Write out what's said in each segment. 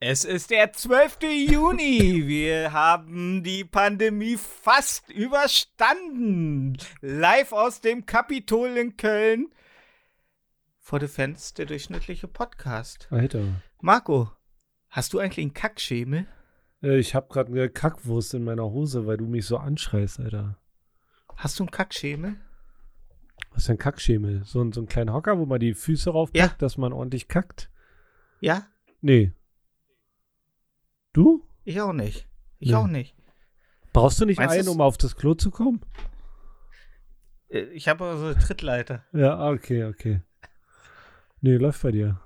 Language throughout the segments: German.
Es ist der 12. Juni. Wir haben die Pandemie fast überstanden. Live aus dem Kapitol in Köln. Vor den Fans der durchschnittliche Podcast. Alter. Marco, hast du eigentlich einen Kackschemel? Äh, Ich hab grad eine Kackwurst in meiner Hose, weil du mich so anschreist, Alter. Hast du einen Kackschemel? Was ist denn Kackschemel? So, ein- so ein kleiner Hocker, wo man die Füße raufpackt, Ja. dass man ordentlich kackt? Ja? Nee. Du? Ich auch nicht. Ich Nee. auch nicht. Brauchst du nicht Meinst einen, um auf das Klo zu kommen? Äh, Ich habe so eine Trittleiter. Ja, okay, okay. Nee, läuft bei dir.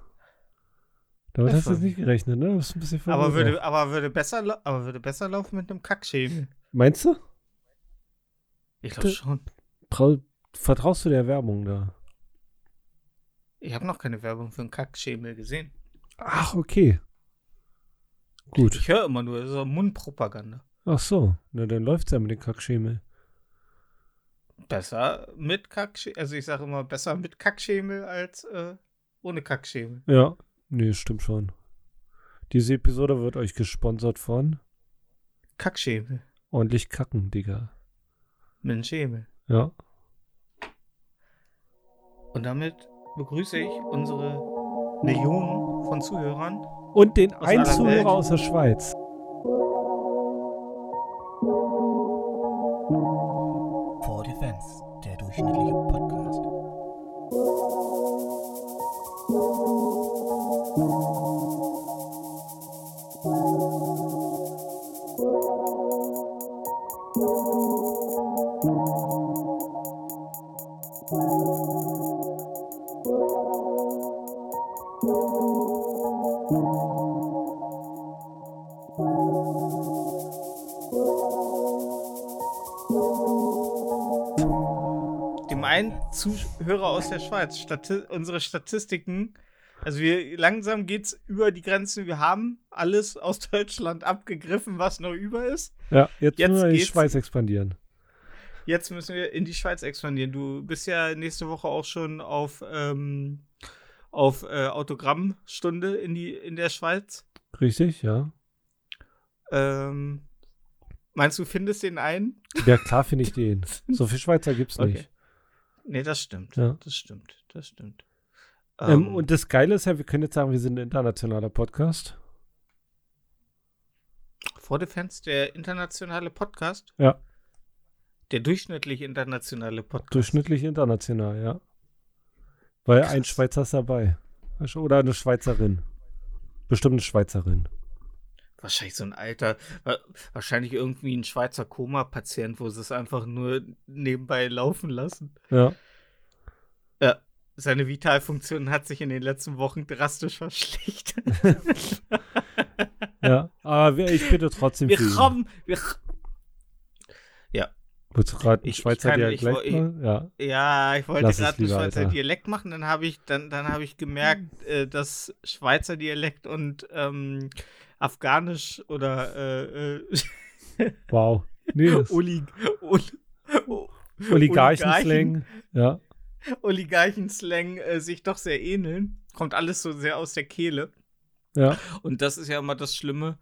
Damit hast du jetzt nicht gerechnet, ne? Du bist ein bisschen Aber würde, aber, würde besser, aber würde besser laufen mit einem Kackschemel. Meinst du? Ich glaube schon. Trau vertraust du der Werbung da? Ich habe noch keine Werbung für einen Kackschemel gesehen. Ach, okay. Gut. Ich höre immer nur so Mundpropaganda. Ach so. Na, dann läuft's ja mit dem Kackschemel. Besser mit Kackschemel. Also ich sage immer, besser mit Kackschemel als äh, ohne Kackschemel. Ja, nee, stimmt schon. Diese Episode wird euch gesponsert von Kackschemel. ordentlich kacken, Digga. Mit einem Schemel. Ja. Und damit begrüße ich unsere Millionen von Zuhörern. Und den einen Zuhörer aus der Schweiz. For Defense, der durchschnittliche Podcast. Zuhörer aus der Schweiz. Stati unsere Statistiken. Also wir langsam geht's über die Grenzen. Wir haben alles aus Deutschland abgegriffen, was noch über ist. Ja, jetzt, Jetzt müssen wir in die. Schweiz expandieren. Jetzt müssen wir in die Schweiz expandieren. Du bist ja nächste Woche auch schon auf, ähm, auf äh, Autogrammstunde in, die, in der Schweiz. Richtig, ja. Ähm, meinst du, findest den einen? Ja, klar finde ich den. So viel Schweizer gibt's Okay. nicht. Nee, das stimmt. Ja. Das stimmt. Das stimmt. Ähm, und das Geile ist ja, wir können jetzt sagen, wir sind ein internationaler Podcast. vor Defense, der internationale Podcast. Ja. Der durchschnittlich internationale Podcast. Durchschnittlich international, ja. Weil ein Krass. Schweizer ist dabei. Oder eine Schweizerin. Bestimmt eine Schweizerin. Wahrscheinlich so ein alter, wa- wahrscheinlich irgendwie ein Schweizer Koma-Patient, wo sie es einfach nur nebenbei laufen lassen. Ja. Seine Vitalfunktion hat sich in den letzten Wochen drastisch verschlechtert. Ja. Aber ich bitte trotzdem wir ihn. kommen, wir, Willst du gerade einen Schweizer kann- Dialekt ich ich- machen? Ja. ja, ich wollte gerade einen Schweizer Alter. Dialekt machen, dann habe ich, dann, dann habe ich gemerkt, äh, dass Schweizer Dialekt und ähm, Afghanisch oder äh, äh, Wow. Nee, das Oli, Oli, Oligarchen-Slang. Ja. Oligarchen-Slang äh, sich doch sehr ähneln. Kommt alles so sehr aus der Kehle. Ja. Und das ist ja immer das Schlimme,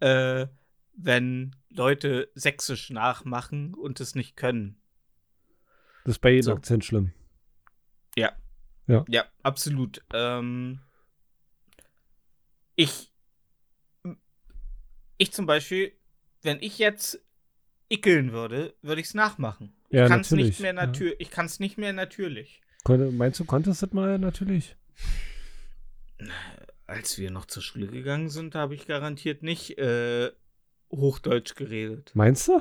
äh, wenn Leute Sächsisch nachmachen und es nicht können. Das ist bei jedem So. Akzent schlimm. Ja, absolut. Ähm, ich, ich zum Beispiel, wenn ich jetzt ickeln würde, würde ich es nachmachen. Ja, ich kann es nicht mehr Ja. natürlich. Ich kann es nicht mehr natürlich. Konnt- Meinst du, konntest du das mal natürlich? Als wir noch zur Schule gegangen sind, habe ich garantiert nicht äh, Hochdeutsch geredet. Meinst du?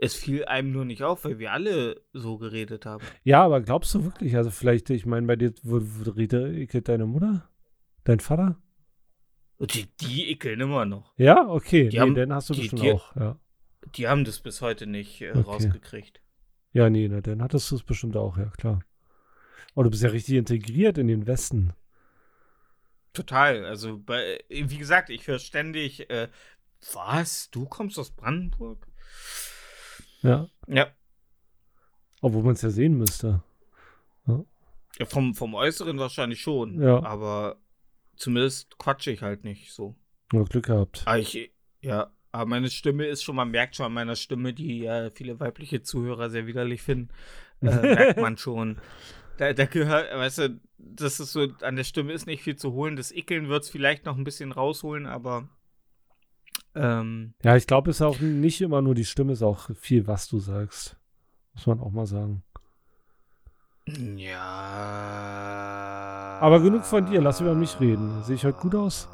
Es fiel einem nur nicht auf, weil wir alle so geredet haben. Ja, aber glaubst du wirklich? Also vielleicht, ich meine, bei dir redet deine Mutter? Dein Vater? Und die, die ickeln immer noch. Ja, okay. Die nee, haben- dann hast du die- bestimmt die- auch. Ja. Die haben das bis heute nicht äh, Okay. rausgekriegt. ja, nee, na, dann hattest du es bestimmt auch, ja, klar. Oh, du bist ja richtig integriert in den Westen. Total. Also, bei, wie gesagt, ich höre ständig, äh, was? Du kommst aus Brandenburg? Ja. Ja. Obwohl man es ja sehen müsste. ja vom, vom Äußeren wahrscheinlich schon. Ja. Aber zumindest quatsche ich halt nicht so. Nur Glück gehabt. Ah, ich, ja, aber meine Stimme ist schon, man merkt schon an meiner Stimme, die ja viele weibliche Zuhörer sehr widerlich finden, äh, merkt man schon. Da, da gehört, weißt du, das ist so, an der Stimme ist nicht viel zu holen. Das Ickeln wird es vielleicht noch ein bisschen rausholen, aber ähm, Ja, ich glaube, es ist auch nicht immer nur die Stimme, es ist auch viel, was du sagst. Muss man auch mal sagen. ja. Aber genug von dir, lass über mich reden. Sehe ich heute gut aus?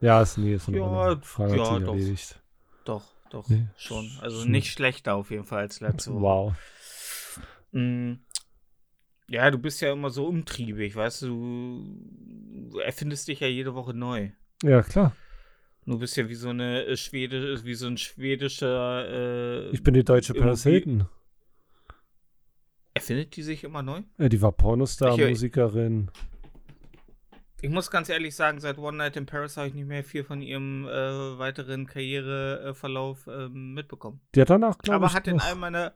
Ja, ist nee, ist eine Ja. Frage ja, doch. erledigt. Doch, doch, Nee, schon. Also nicht schlechter auf jeden Fall als letzte Woche. Wow. Mm. Ja, du bist ja immer so umtriebig, weißt du, du erfindest dich ja jede Woche neu. Ja, klar. Du bist ja wie so eine äh, Schwede, wie so ein schwedischer. Äh, Ich bin die deutsche Paris Hilton. Erfindet die sich immer neu? Äh, die war Pornostar, Ich- Musikerin. Ich muss ganz ehrlich sagen, seit One Night in Paris habe ich nicht mehr viel von ihrem äh, weiteren Karriereverlauf ähm, mitbekommen. Die hat danach, glaube Aber ich, hat in noch, all meiner.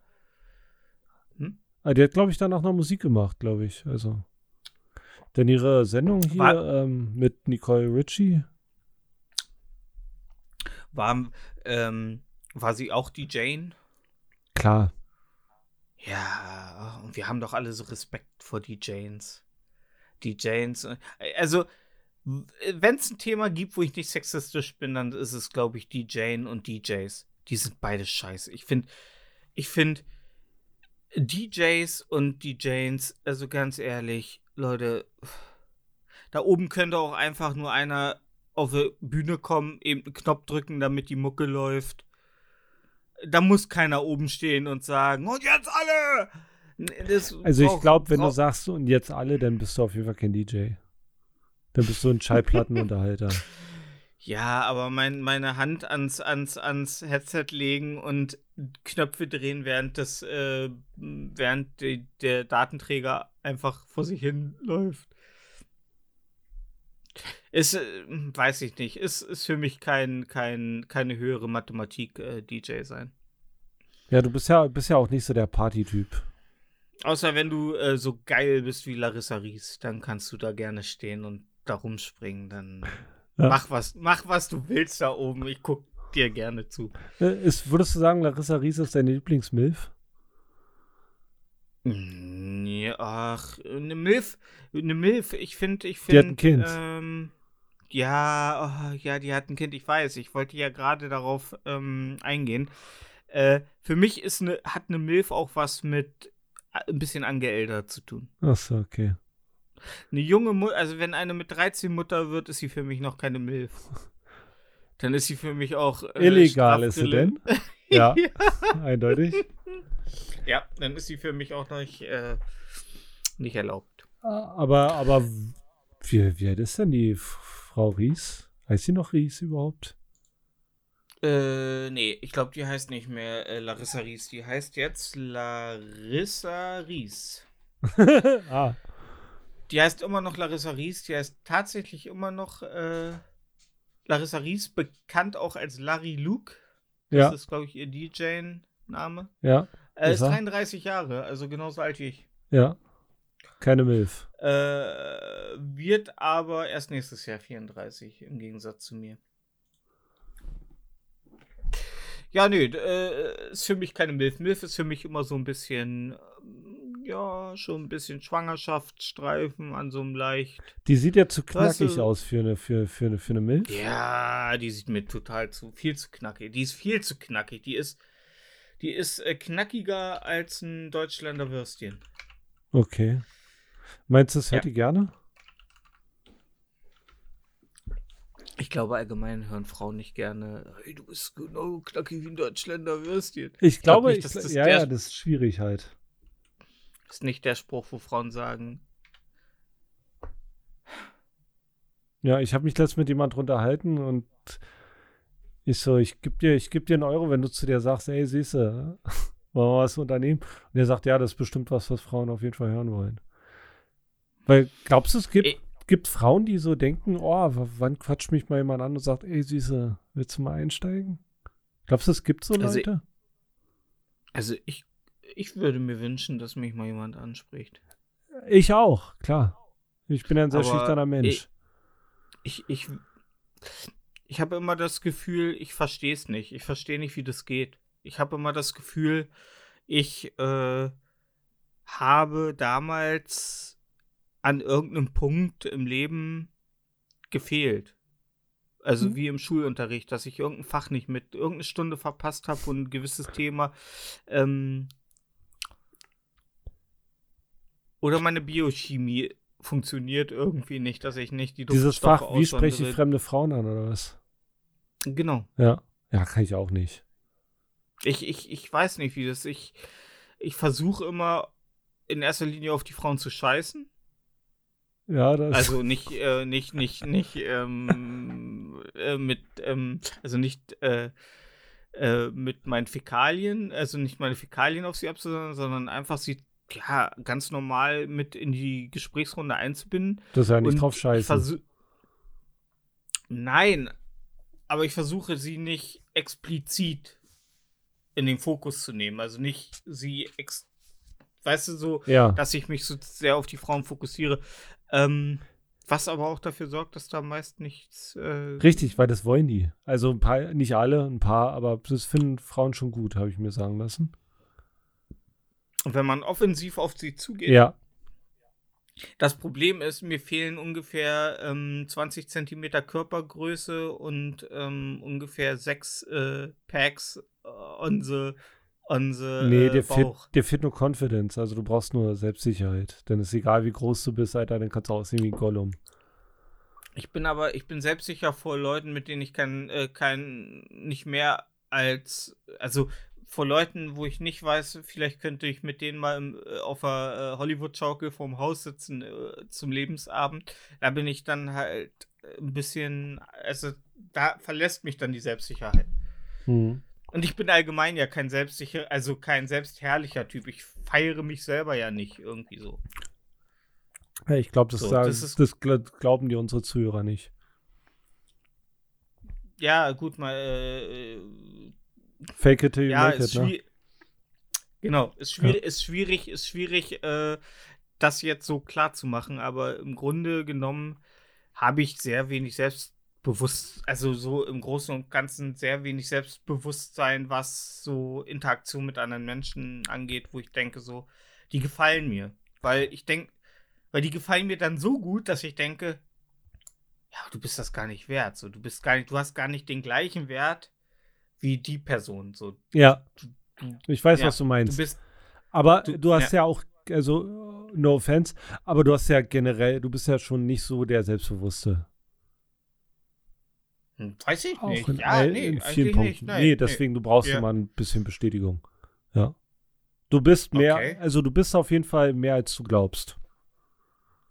ah, die hat, glaube ich, danach noch Musik gemacht, glaube ich. Also. Denn ihre Sendung hier War- ähm, mit Nicole Ritchie, War, ähm, war sie auch die Jane? klar. Ja, und wir haben doch alle so Respekt vor die Janes. Die Janes. äh, Also, wenn es ein Thema gibt, wo ich nicht sexistisch bin, dann ist es, glaube ich, die Jane und DJs. Die sind beide scheiße. Ich finde, ich finde, DJs und die Janes, also ganz ehrlich, Leute, da oben könnte auch einfach nur einer auf die Bühne kommen, eben einen Knopf drücken, damit die Mucke läuft. Da muss keiner oben stehen und sagen, und jetzt alle! Das Also ich glaube, wenn du sagst, und jetzt alle, dann bist du auf jeden Fall kein DJ. Dann bist du ein Schallplattenunterhalter. Ja, aber mein, meine Hand ans, ans, ans Headset legen und Knöpfe drehen, während das, äh, während die, der Datenträger einfach vor sich hin läuft. Ist, äh, weiß ich nicht, ist, ist für mich kein, kein, keine höhere Mathematik äh, DJ sein. ja, du bist ja, bist ja auch nicht so der Partytyp. Außer wenn du äh, so geil bist wie Larissa Ries, dann kannst du da gerne stehen und da rumspringen. Dann Ja. mach was, mach was du willst da oben. Ich guck dir gerne zu. Äh, Ist, würdest du sagen, Larissa Ries ist deine Lieblingsmilf? Mm, Ja, ach, eine Milf, eine Milf, ich finde, ich Die finde. hat ein Kind. Ähm, ja, oh, ja, die hat ein Kind, ich weiß. Ich wollte ja gerade darauf ähm, eingehen. Äh, für mich ist eine, hat eine Milf auch was mit ein bisschen angeältert zu tun. Achso, okay. Eine junge Mutter, also wenn eine mit 13 Mutter wird, ist sie für mich noch keine Milf. Dann ist sie für mich auch. Äh, Illegal ist sie denn? Ja, eindeutig. Ja, dann ist sie für mich auch noch nicht, äh, nicht erlaubt. Aber, aber wie, wie alt ist denn die Frau Ries? Heißt sie noch Ries überhaupt? Äh, nee, ich glaube, die heißt nicht mehr äh, Larissa Ries. Die heißt jetzt Larissa Ries. ah, Die heißt immer noch Larissa Ries. Die heißt tatsächlich immer noch äh, Larissa Ries, bekannt auch als Larry Luke. ja, Das ist, glaube ich, ihr DJ-Name. ja, Äh, ist Ist er? 33 Jahre, also genauso alt wie ich. ja. Keine Milf. Äh, wird aber erst nächstes Jahr 34, im Gegensatz zu mir. Ja, nö, äh, ist für mich keine Milf. Milf ist für mich immer so ein bisschen, ähm, ja, schon ein bisschen Schwangerschaftsstreifen an so einem leicht. Die sieht ja zu Weißt knackig du- aus für eine, für, für, eine, für eine Milf. Ja, die sieht mir total zu, viel zu knackig. Die ist viel zu knackig. Die ist, die ist äh, knackiger als ein Deutschländer Würstchen. Okay. Meinst du, das hört Ja. gerne? Ich glaube, allgemein hören Frauen nicht gerne, hey, du bist genau knackig wie ein Deutschländer Würstchen. Ich glaub glaube, nicht, ich, dass das ja, ja, das ist schwierig halt. Ist nicht der Spruch, wo Frauen sagen, Ja, ich habe mich letztens mit jemand unterhalten und ich so, ich geb dir, ich geb dir einen Euro, wenn du zu dir sagst, ey, siehste, wollen wir was unternehmen? Und er sagt, ja, das ist bestimmt was, was Frauen auf jeden Fall hören wollen. Weil, glaubst du, es gibt, gibt Frauen, die so denken, oh, wann quatscht mich mal jemand an und sagt, ey, Süße, willst du mal einsteigen? Glaubst du, es gibt so Also, Leute? also ich, ich würde mir wünschen, dass mich mal jemand anspricht. Ich auch, klar. Ich bin ein sehr Aber schüchterner Mensch. ich- ich, ich, ich habe immer das Gefühl, ich verstehe es nicht. Ich verstehe nicht, wie das geht. Ich habe immer das Gefühl, ich äh, habe damals an irgendeinem Punkt im Leben gefehlt. Also Mhm. wie im Schulunterricht, dass ich irgendein Fach nicht mit, irgendeine Stunde verpasst habe und ein gewisses Thema. Ähm, oder meine Biochemie funktioniert irgendwie nicht, dass ich nicht die Dieses Fach, wie spreche ich fremde Frauen an oder was? Genau. Ja. Ja, kann ich auch nicht. Ich, ich, ich weiß nicht, wie das. Ich, ich versuche immer in erster Linie auf die Frauen zu scheißen. Ja, das Also nicht, äh, nicht, nicht, nicht ähm, äh, mit, ähm, also nicht äh, äh, mit meinen Fäkalien, also nicht meine Fäkalien auf sie abzusondern, sondern einfach sie ja ganz normal mit in die Gesprächsrunde einzubinden. das ist ja nicht drauf versuch- Nein, aber ich versuche sie nicht explizit in den Fokus zu nehmen. Also nicht sie, ex weißt du, so, Ja. dass ich mich so sehr auf die Frauen fokussiere. Ähm, was aber auch dafür sorgt, dass da meist nichts. Äh, Richtig, weil das wollen die. Also ein paar, nicht alle, ein paar, aber das finden Frauen schon gut, habe ich mir sagen lassen. und wenn man offensiv auf sie zugeht. Ja. Das Problem ist, mir fehlen ungefähr ähm, 20 Zentimeter Körpergröße und ähm, ungefähr sechs äh, Packs äh, on the, the Nee, äh, dir fehlt, Bauch. dir fehlt nur Confidence. Also du brauchst nur Selbstsicherheit. Denn es ist egal, wie groß du bist, Alter, dann kannst du aussehen wie ein Gollum. Ich bin aber, ich bin selbstsicher vor Leuten, mit denen ich kein, äh, kein, nicht mehr als, also vor Leuten, wo ich nicht weiß, vielleicht könnte ich mit denen mal im, äh, auf der äh, Hollywood-Schaukel vorm Haus sitzen äh, zum Lebensabend. Da bin ich dann halt ein bisschen, also da verlässt mich dann die Selbstsicherheit. Hm. Und ich bin allgemein ja kein selbstsicher, also kein selbstherrlicher Typ. Ich feiere mich selber ja nicht irgendwie so. Ja, ich glaube, das, So, sagen- das das gl- glauben die unsere Zuhörer nicht. Ja, gut, mal, äh, Fake it till you ja, make ist it, ne? schwierig. Genau, ist schwierig, ist schwierig, ist schwierig, äh, das jetzt so klar zu machen, aber im Grunde genommen habe ich sehr wenig Selbstbewusst, also so im Großen und Ganzen sehr wenig Selbstbewusstsein, was so Interaktion mit anderen Menschen angeht, wo ich denke, so, die gefallen mir. Weil ich denke, weil die gefallen mir dann so gut, dass ich denke, ja, du bist das gar nicht wert. So, du bist gar nicht, du hast gar nicht den gleichen Wert wie die Person. So, Ja. du- Ich weiß, ja, was du meinst. du bist aber du- du, hast ja. auch, also, no offense, aber du hast ja generell, du bist ja schon nicht so der Selbstbewusste. Hm, Weiß ich Auch nicht. in, ja, all, nee, in vielen nicht. Punkten. Nein, nee, deswegen, du brauchst Ja. immer ein bisschen Bestätigung. Ja. Du bist mehr, Okay. also du bist auf jeden Fall mehr, als du glaubst.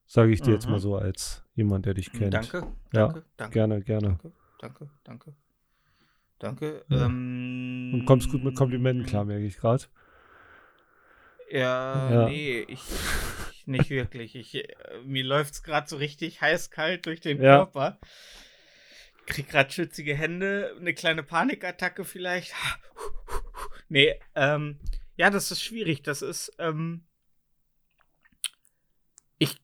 Sage ich dir jetzt Mhm. mal so als jemand, der dich kennt. Danke, Ja, danke, danke. Gerne, gerne. Danke, danke, danke. Danke. Ja. Ähm, Und kommst gut mit Komplimenten klar, merke ich gerade. Ja, Ja. nee, ich, ich nicht wirklich. Ich, äh, mir läuft's gerade so richtig heiß-kalt durch den Ja. Krieg gerade schützige Hände, eine kleine Panikattacke vielleicht. Nee, ähm, ja, das ist schwierig. Das ist, ähm, ich,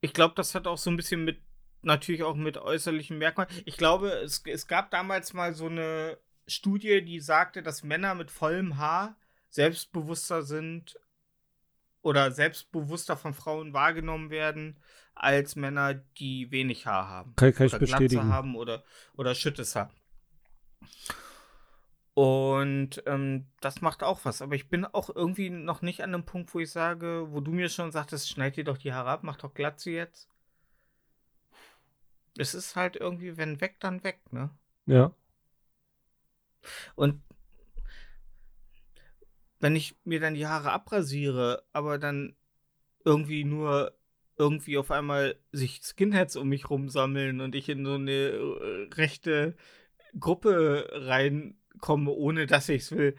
ich glaube, das hat auch so ein bisschen mit, natürlich auch mit äußerlichen Merkmalen. Ich glaube, es, es gab damals mal so eine Studie, die sagte, dass Männer mit vollem Haar selbstbewusster sind oder selbstbewusster von Frauen wahrgenommen werden als Männer, die wenig Haar haben. Kann, kann ich oder Glatze bestätigen. haben oder, oder schüttes Haar. Und ähm, das macht auch was. Aber ich bin auch irgendwie noch nicht an dem Punkt, wo ich sage, wo du mir schon sagtest, schneid dir doch die Haare ab, mach doch Glatze jetzt. Es ist halt irgendwie, wenn weg, dann weg, ne? Ja. Und wenn ich mir dann die Haare abrasiere, aber dann irgendwie nur irgendwie auf einmal sich Skinheads um mich rumsammeln und ich in so eine äh, rechte Gruppe reinkomme, ohne dass ich es will.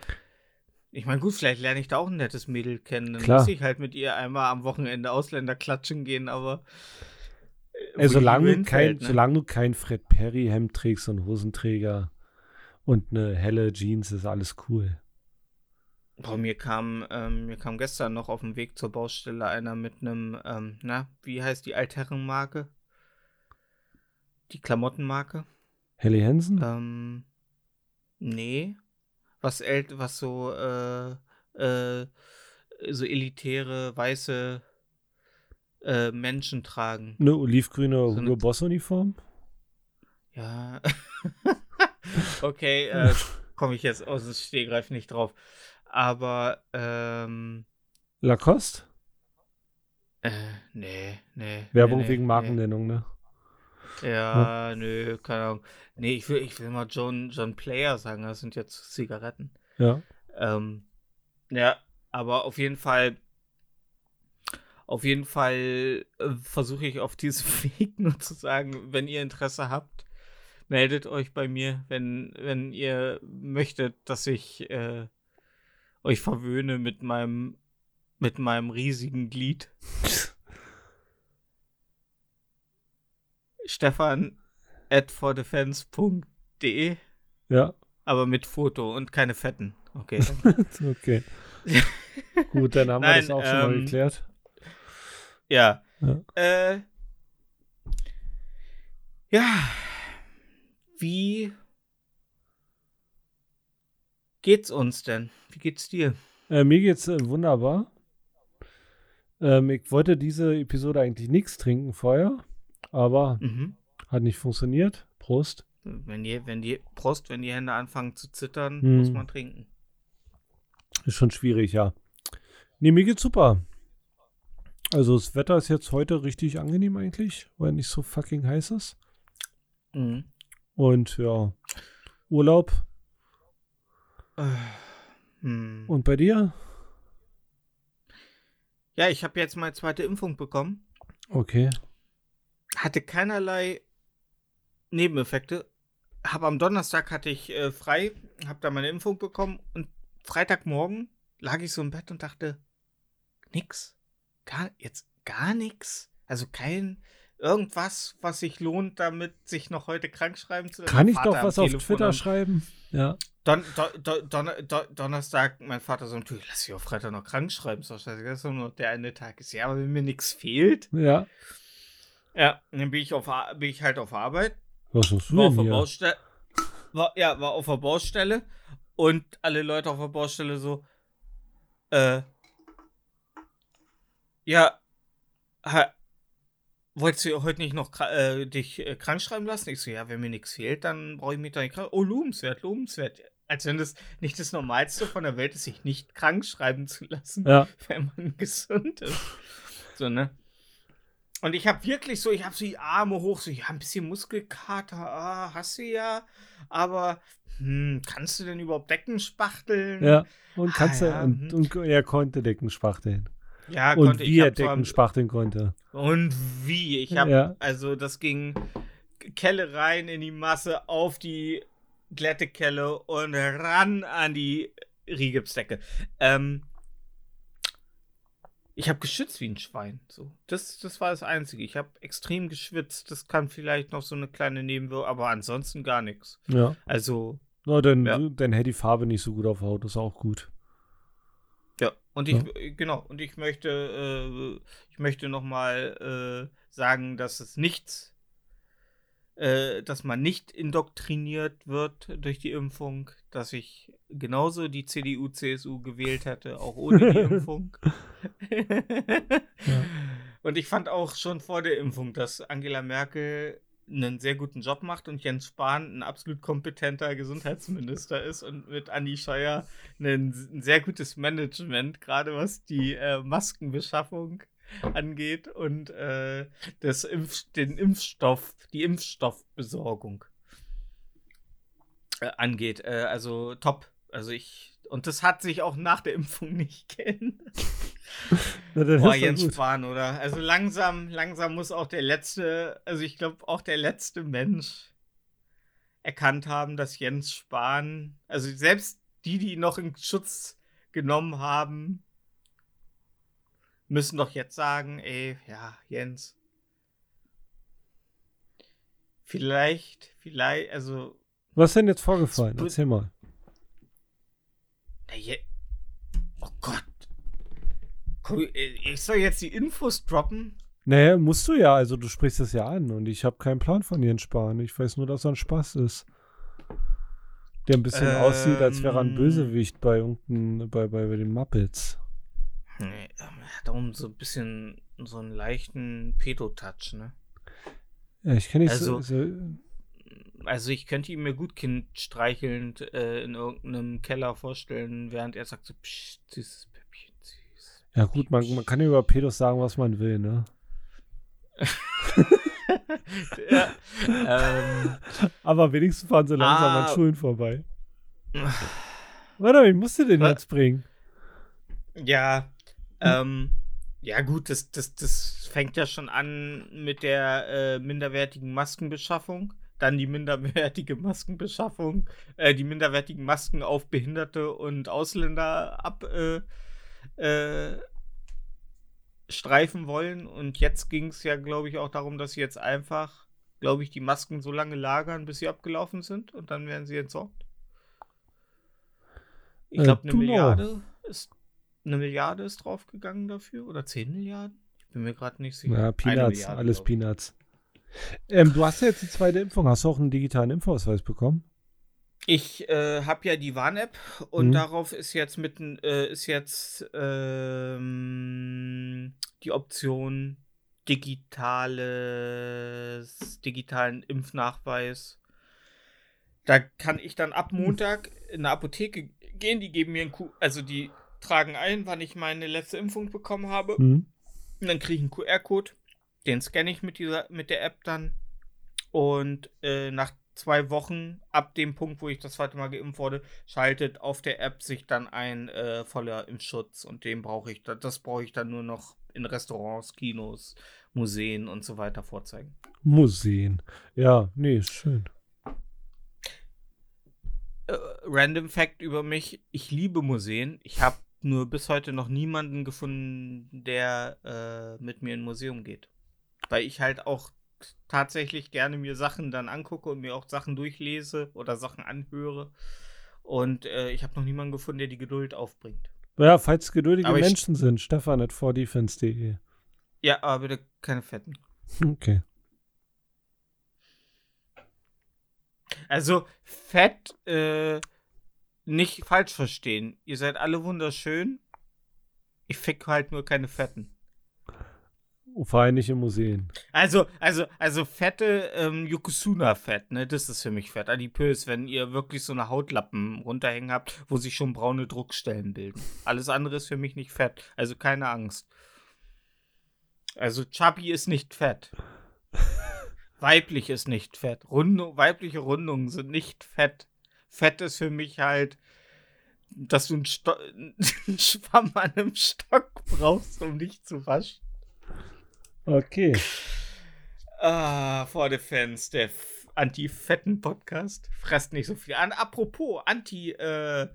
Ich meine, gut, vielleicht lerne ich da auch ein nettes Mädel kennen. Dann Klar. muss ich halt mit ihr einmal am Wochenende Ausländer klatschen gehen, aber. äh, Ey, solange, du kein, ne? solange du kein Fred Perry-Hemd trägst und Hosenträger und eine helle Jeans, ist alles cool. Boah, mir kam, ähm, mir kam gestern noch auf dem Weg zur Baustelle einer mit einem, ähm, na, wie heißt die Altherrenmarke? die Klamottenmarke. Helly Hansen? Ähm, nee. Was, ält was so, äh, äh, so elitäre weiße äh, Menschen tragen. Eine olivgrüne So Hugo eine- Boss Uniform? Ja. okay, äh, komme ich jetzt aus dem Stehgreif nicht drauf. Aber, ähm, Lacoste? äh, nee, nee. Werbung nee, nee, wegen nee. Markennennung, ne? Ja, nö, keine Ahnung. Nee, ich will, ich will mal John, John Player sagen, das sind jetzt Zigaretten. Ja. Ähm, ja, aber auf jeden Fall, auf jeden Fall äh, versuche ich auf diesem Weg nur zu sagen, wenn ihr Interesse habt, meldet euch bei mir, wenn, wenn ihr möchtet, dass ich äh, euch verwöhne mit meinem, mit meinem riesigen Glied. Stefan at fordefense.de, Ja, aber mit Foto und keine Fetten. Okay. okay. Gut, dann haben wir Nein, das auch schon mal ähm, geklärt. Ja. Ja. Äh, ja. Wie geht's uns denn? Wie geht's dir? Äh, mir geht's äh, wunderbar. Ähm, ich wollte diese Episode eigentlich nichts trinken vorher, aber Mhm. hat nicht funktioniert. Prost. Wenn die, wenn die Prost, wenn die Hände anfangen zu zittern, Hm. muss man trinken. Ist schon schwierig, ja. Nee, mir geht's super. Also das Wetter ist jetzt heute richtig angenehm eigentlich, weil nicht so fucking heiß ist. Mhm. Und ja, Urlaub. Äh, hm. Und bei dir? Ja, ich habe jetzt meine zweite Impfung bekommen. Okay. Hatte keinerlei Nebeneffekte. Hab am Donnerstag hatte ich äh, frei, habe da meine Impfung bekommen und Freitagmorgen lag ich so im Bett und dachte, nix. Gar, jetzt gar nichts. Also kein irgendwas, was sich lohnt, damit sich noch heute krank schreiben zu lassen. Kann ich Vater doch was auf Telefon Twitter schreiben? Ja. Don, Don, Don, Don, Don, Donnerstag, mein Vater so, du lass dich auf Freitag noch krank schreiben. So, scheiße, das ist nur der eine Tag. Ist ja, aber wenn mir nichts fehlt. Ja. Ja, dann bin ich, auf, bin ich halt auf Arbeit. Was hast du War auf der? Baustelle. War, ja, war auf der Baustelle. Und alle Leute auf der Baustelle so, äh, ja, ha, wolltest du heute nicht noch äh, dich äh, krank schreiben lassen? Ich so, ja, wenn mir nichts fehlt, dann brauche ich mich da nicht krank. Oh, lobenswert, lobenswert. Als wenn das nicht das Normalste von der Welt ist, sich nicht krank schreiben zu lassen, Ja. wenn man gesund ist. So, ne? Und ich habe wirklich so, ich habe so die Arme hoch, so, ja, ein bisschen Muskelkater, ah, hast du ja, aber hm, kannst du denn überhaupt Decken spachteln? Ja. Und Ah, kannst ja, du, und, mhm. und er konnte Decken spachteln. Ja, Und konnte wie ich. er Decken spachteln konnte. Und wie? Ich habe, Ja. also das ging Kelle rein in die Masse, auf die glatte Kelle und ran an die Rigipsdecke. Ähm, ich habe geschützt wie ein Schwein. So, das, das war das Einzige. Ich habe extrem geschwitzt. Das kann vielleicht noch so eine kleine Nebenwirkung, aber ansonsten gar nichts. Ja. Also, Na, dann, Ja. dann hätte die Farbe nicht so gut auf der Haut. Das ist auch gut. Ja, und ich, genau, und ich möchte, äh, ich möchte nochmal äh, sagen, dass es nichts, äh, dass man nicht indoktriniert wird durch die Impfung, dass ich genauso die CDU, CSU gewählt hätte, auch ohne die Impfung. Und ich fand auch schon vor der Impfung, dass Angela Merkel einen sehr guten Job macht und Jens Spahn ein absolut kompetenter Gesundheitsminister ist und mit Andi Scheuer ein, ein sehr gutes Management, gerade was die äh, Maskenbeschaffung angeht und äh, das Impf den Impfstoff, die Impfstoffbesorgung äh, angeht. Äh, also top. Also ich, und das hat sich auch nach der Impfung nicht geändert. Na, Boah, Jens gut. Spahn, oder? Also langsam, langsam muss auch der letzte, also ich glaube auch der letzte Mensch erkannt haben, dass Jens Spahn, also selbst die, die ihn noch in Schutz genommen haben, müssen doch jetzt sagen, ey, ja, Jens. Vielleicht, vielleicht, also, Was ist denn jetzt vorgefallen? Erzähl mal. Oh Gott. Äh, Ich soll jetzt die Infos droppen? Nee, musst du ja. Also du sprichst es ja an und ich habe keinen Plan von Jens Spahn. Ich weiß nur, dass er ein Spaß ist. Der ein bisschen Ähm. aussieht, als wäre er ein Bösewicht bei irgendein, bei, bei, bei den Muppets. Nee, ähm, er hat auch so ein bisschen so einen leichten Pedo-Touch, ne? Ja, ich kenne nicht Also- so, so. Also ich könnte ihn mir gut kindstreichelnd äh, in irgendeinem Keller vorstellen, während er sagt so, Psst, süßes Püppchen, süß. Ja, gut, man, man kann ja über Pedos sagen, was man will, ne? ja, ähm, Aber wenigstens fahren sie langsam Ah. an Schulen vorbei. Warte, wie musst du den jetzt bringen? ja, ähm, ja gut, das, das, das fängt ja schon an mit der äh, minderwertigen Maskenbeschaffung. Dann die minderwertige Maskenbeschaffung, äh, die minderwertigen Masken auf Behinderte und Ausländer ab äh, äh, wollen. Und jetzt ging es ja, glaube ich, auch darum, dass sie jetzt einfach, glaube ich, die Masken so lange lagern, bis sie abgelaufen sind und dann werden sie entsorgt. Ich Äh, glaube, eine. Milliarde ist eine Milliarde ist draufgegangen dafür oder 10 Milliarden? Ich bin mir gerade nicht sicher. Ja, Peanuts, alles. Peanuts. Ähm, du hast ja jetzt die zweite Impfung. Hast du auch einen digitalen Impfausweis bekommen? Ich äh, habe ja die Warn-App und Mhm. darauf ist jetzt mitten äh, ist jetzt ähm, die Option digitales digitalen Impfnachweis. Da kann ich dann ab Montag in eine Apotheke gehen. Die geben mir ein Q also die tragen ein, wann ich meine letzte Impfung bekommen habe. Hm? Und dann kriege ich einen QR-Code, den scanne ich mit, dieser, mit der App dann. Und äh, nach zwei Wochen, ab dem Punkt, wo ich das zweite Mal geimpft wurde, schaltet auf der App sich dann ein äh, voller Impfschutz. Und den brauche ich, da- das brauche ich dann nur noch in Restaurants, Kinos, Museen und so weiter vorzeigen. Museen. Ja, nee, ist schön. Äh, random Fact über mich: Ich liebe Museen. Ich habe nur bis heute noch niemanden gefunden, der äh, mit mir in ein Museum geht. Weil ich halt auch tatsächlich gerne mir Sachen dann angucke und mir auch Sachen durchlese oder Sachen anhöre. Und äh, ich habe noch niemanden gefunden, der die Geduld aufbringt. Ja, falls geduldige Aber Menschen sind, Stefan at 4defense.de. Ja, aber bitte keine Fetten. Okay. Also, fett, äh, nicht falsch verstehen. Ihr seid alle wunderschön. Ich fick halt nur keine Fetten. In Museen. Also, also, also fette ähm, Yokozuna-Fett, ne? Das ist für mich fett. Adipös, wenn ihr wirklich so eine Hautlappen runterhängen habt, wo sich schon braune Druckstellen bilden. Alles andere ist für mich nicht fett. Also keine Angst. Also Chubby ist nicht fett. Weiblich ist nicht fett. Runde, weibliche Rundungen sind nicht fett. Fett ist für mich halt, dass du einen, Sto einen Schwamm an einem Stock brauchst, um dich zu waschen. Okay. Ah, for the Fans, der F- Anti-Fetten-Podcast. Fresst nicht so viel an. Apropos, Anti, äh,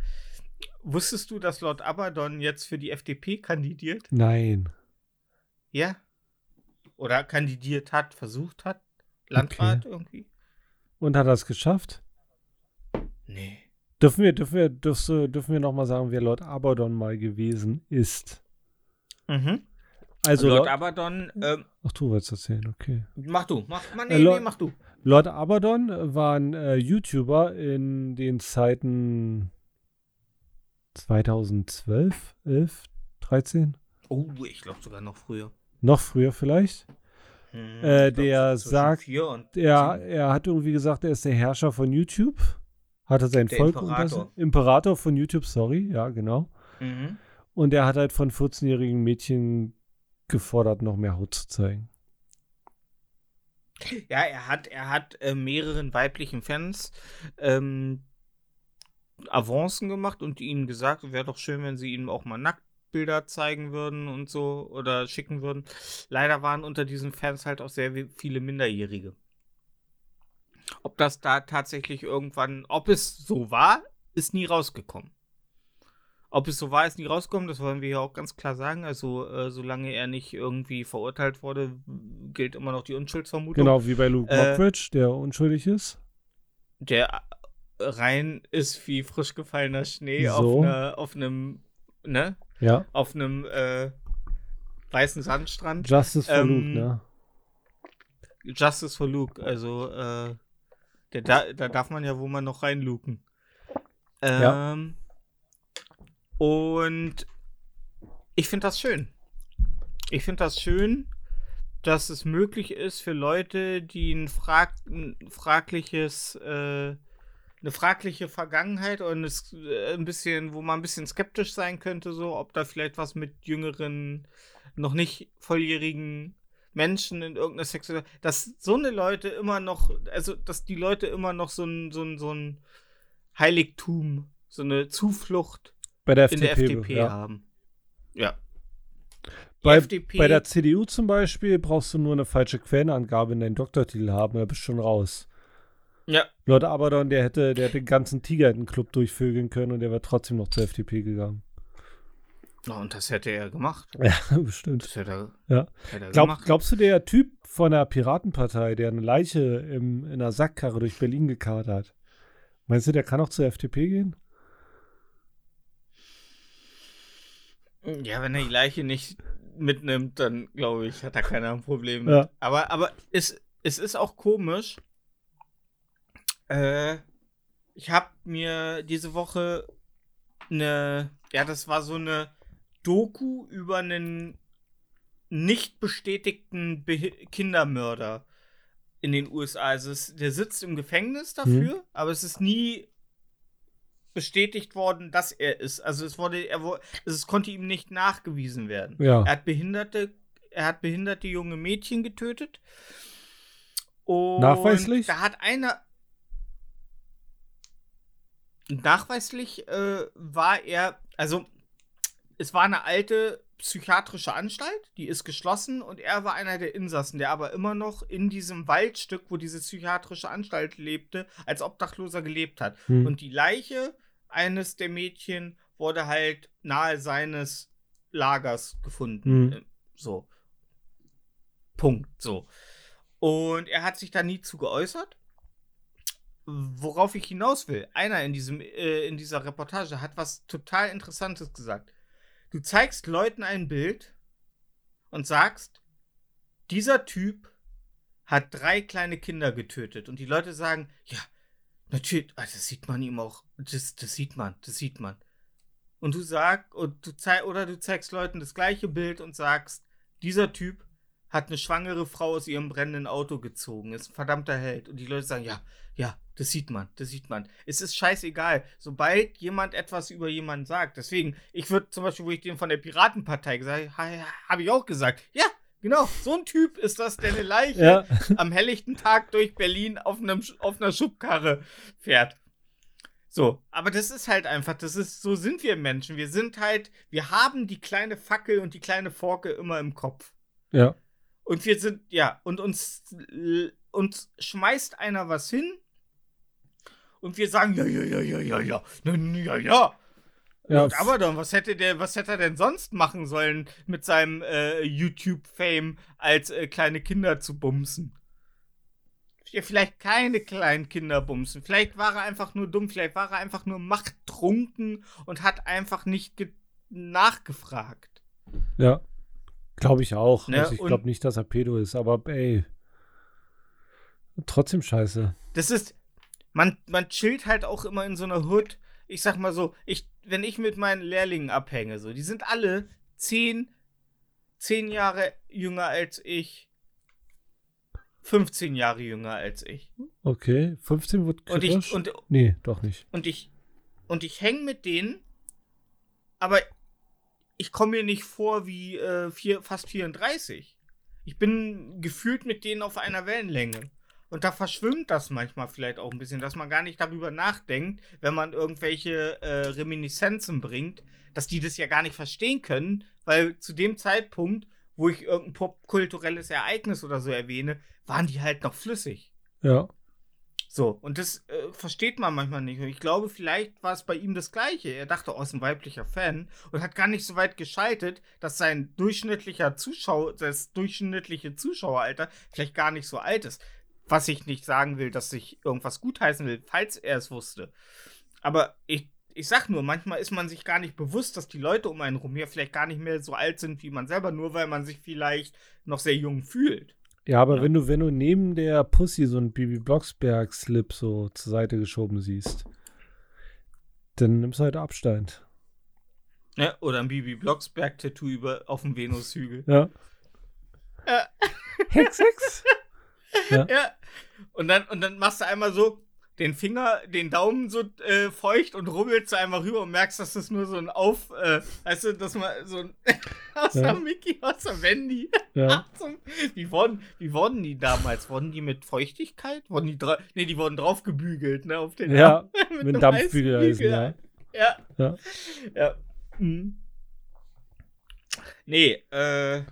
wusstest du, dass Lord Abaddon jetzt für die FDP kandidiert? Nein. Ja? Oder kandidiert hat, versucht hat? Landrat irgendwie? Und hat er es geschafft? Nee. Dürfen wir, dürfen wir, dürfen wir nochmal sagen, wer Lord Abaddon mal gewesen ist? Mhm. Also, Lord Lord, Abaddon, ähm, ach, du wolltest erzählen, okay. mach du, mach, nee, Äh, Lord- nee, mach du. Lord Abaddon war ein äh, YouTuber in den Zeiten 2012, 11, 13, Oh, ich glaube sogar noch früher. noch früher vielleicht. Hm, Äh, glaub, der sagt- und Er, er hat irgendwie gesagt, er ist der Herrscher von YouTube. Hatte sein Der Volk Imperator. unter Imperator von YouTube, sorry, ja, genau. Mhm. Und er hat halt von 14-jährigen Mädchen gefordert, noch mehr Haut zu zeigen. Ja, er hat, er hat äh, mehreren weiblichen Fans ähm, Avancen gemacht und ihnen gesagt, wäre doch schön, wenn sie ihnen auch mal Nacktbilder zeigen würden und so oder schicken würden. Leider waren unter diesen Fans halt auch sehr viele Minderjährige. Ob das da tatsächlich irgendwann, ob es so war, ist nie rausgekommen. Ob es so war, ist nie rausgekommen, das wollen wir ja auch ganz klar sagen. Also, äh, solange er nicht irgendwie verurteilt wurde, gilt immer noch die Unschuldsvermutung. Genau, wie bei Luke Äh, Mockridge, der unschuldig ist. der rein ist wie frisch gefallener Schnee So. auf, einer, auf einem, ne? Ja. Auf einem, äh, weißen Sandstrand. Justice for Ähm, Luke, ne? Justice for Luke, also äh, da, da darf man ja wo man noch reinluken. Ja. Und ich finde das schön. Ich finde das schön, dass es möglich ist für Leute, die ein, frag fragliches, äh, eine fragliche Vergangenheit und es, äh, ein bisschen, wo man ein bisschen skeptisch sein könnte, so, ob da vielleicht was mit jüngeren, noch nicht volljährigen Menschen in irgendeiner sexuelle, dass so eine Leute immer noch, also dass die Leute immer noch so ein, so ein, so ein Heiligtum, so eine Zuflucht Bei der in der FDP. FDP ja. haben. Ja. Bei, FDP, bei der CDU zum Beispiel brauchst du nur eine falsche Quellenangabe in deinen Doktortitel haben, da bist du schon raus. ja, Lord Abaddon, der hätte, der hätte den ganzen Tiger-Club durchvögeln können und der wäre trotzdem noch zur FDP gegangen. Oh, und das hätte er gemacht. Ja, bestimmt. Das hätte er, Ja. hätte er Glaub, gemacht. glaubst du, der Typ von der Piratenpartei, der eine Leiche im, in einer Sackkarre durch Berlin gekarrt hat, meinst du, der kann auch zur FDP gehen? Ja, wenn er die Leiche nicht mitnimmt, dann glaube ich, hat er keiner ein Problem mit. Ja. Aber, aber es, es ist auch komisch. Äh, ich habe mir diese Woche eine, ja, das war so eine Doku über einen nicht bestätigten Be Kindermörder in den USA. Also es, der sitzt im Gefängnis dafür, aber es ist nie bestätigt worden, dass er ist. Also es wurde, er es konnte ihm nicht nachgewiesen werden. Ja. Er hat behinderte, er hat behinderte junge Mädchen getötet. Und Nachweislich? Da hat einer. Nachweislich äh, war er, also es war eine alte psychiatrische Anstalt, die ist geschlossen und er war einer der Insassen, der aber immer noch in diesem Waldstück, wo diese psychiatrische Anstalt lebte, als Obdachloser gelebt hat. Hm. Und die Leiche eines der Mädchen wurde halt nahe seines Lagers gefunden. Mhm. So. Punkt. So. Und er hat sich da nie zu geäußert. Worauf ich hinaus will, einer in, diesem, äh, in dieser Reportage hat was total Interessantes gesagt. Du zeigst Leuten ein Bild und sagst, dieser Typ hat drei kleine Kinder getötet. Und die Leute sagen, ja, natürlich, ah, das sieht man ihm auch, das, das sieht man, das sieht man. Und du sagst, du zeig, oder du zeigst Leuten das gleiche Bild und sagst, dieser Typ hat eine schwangere Frau aus ihrem brennenden Auto gezogen, ist ein verdammter Held. Und die Leute sagen, ja, ja, das sieht man, das sieht man. Es ist scheißegal, sobald jemand etwas über jemanden sagt. Deswegen, ich würde zum Beispiel, wo ich den von der Piratenpartei gesagt habe, habe ich auch gesagt, ja, genau, so ein Typ ist das, der eine Leiche Ja. am helllichten Tag durch Berlin auf, einem, auf einer Schubkarre fährt. So, aber das ist halt einfach, das ist, so sind wir Menschen. Wir sind halt, wir haben die kleine Fackel und die kleine Forke immer im Kopf. ja. Und wir sind, ja, und uns, uns schmeißt einer was hin und wir sagen, ja, ja, ja, ja, ja, ja, ja, ja, ja. Ja, dann, was hätte der, was hätte er denn sonst machen sollen mit seinem äh, YouTube-Fame, als äh, kleine Kinder zu bumsen? Ja, vielleicht keine kleinen Kinder bumsen. Vielleicht war er einfach nur dumm, vielleicht war er einfach nur machttrunken und hat einfach nicht ge- nachgefragt. ja. Glaube ich auch. Ne, also ich glaube nicht, dass er Pedo ist, aber ey. Trotzdem scheiße. Das ist, man, man chillt halt auch immer in so einer Hood. Ich sag mal so, ich, wenn ich mit meinen Lehrlingen abhänge, so, die sind alle zehn, zehn Jahre jünger als ich, 15 Jahre jünger als ich. Okay. 15 wird Und kritisch? ich, und, nee, doch nicht. und ich, und ich hänge mit denen, aber ich komme mir nicht vor wie äh, vier, fast 34. Ich bin gefühlt mit denen auf einer Wellenlänge. Und da verschwimmt das manchmal vielleicht auch ein bisschen, dass man gar nicht darüber nachdenkt, wenn man irgendwelche äh, Reminiszenzen bringt, dass die das ja gar nicht verstehen können, weil zu dem Zeitpunkt, wo ich irgendein popkulturelles Ereignis oder so erwähne, waren die halt noch flüssig. Ja. So, und das äh, versteht man manchmal nicht. Und ich glaube, vielleicht war es bei ihm das Gleiche. Er dachte, oh, ist ein weiblicher Fan und hat gar nicht so weit geschaltet, dass sein durchschnittlicher Zuschauer, das durchschnittliche Zuschaueralter vielleicht gar nicht so alt ist. Was ich nicht sagen will, dass ich irgendwas gutheißen will, falls er es wusste. Aber ich, ich sag nur, manchmal ist man sich gar nicht bewusst, dass die Leute um einen rum hier vielleicht gar nicht mehr so alt sind wie man selber, nur weil man sich vielleicht noch sehr jung fühlt. Ja, aber Ja. wenn du, wenn du neben der Pussy so einen Bibi Blocksberg-Slip so zur Seite geschoben siehst, dann nimmst du halt Abstand. Ne? Oder ein Bibi Blocksberg-Tattoo über auf dem Venushügel. Ja. Ja. Hex, Hex. Ja. Und dann, und dann machst du einmal so den Finger, den Daumen so äh, feucht und rubbelst du einmal rüber und merkst, dass das nur so ein Auf, äh, weißt du, dass man so ein außer Ja. Mickey, außer Wendy. Ja. Wie wurden, wie wurden die damals? Wurden die mit Feuchtigkeit? Wurden die nee, die wurden drauf gebügelt, ne, auf den Ja, Arm. mit einem einem Dampfbügeleisen, heißen ja. Ja. Ja. Ja. Mhm. Nee, äh.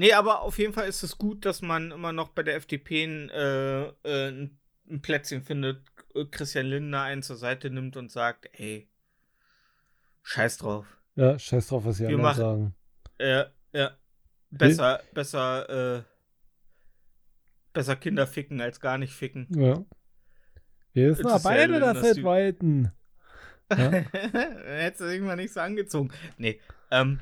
Nee, aber auf jeden Fall ist es gut, dass man immer noch bei der FDP ein, äh, äh, ein, ein Plätzchen findet, äh, Christian Lindner einen zur Seite nimmt und sagt, ey, scheiß drauf. Ja, scheiß drauf, was die Wir anderen machen- sagen. Ja, ja. Besser, besser, äh, besser Kinder ficken als gar nicht ficken. Ja. Wir sind Das ja beide Lindners das. Weiten. Ja. Hättest du dich mal nicht so angezogen. Nee. Ähm.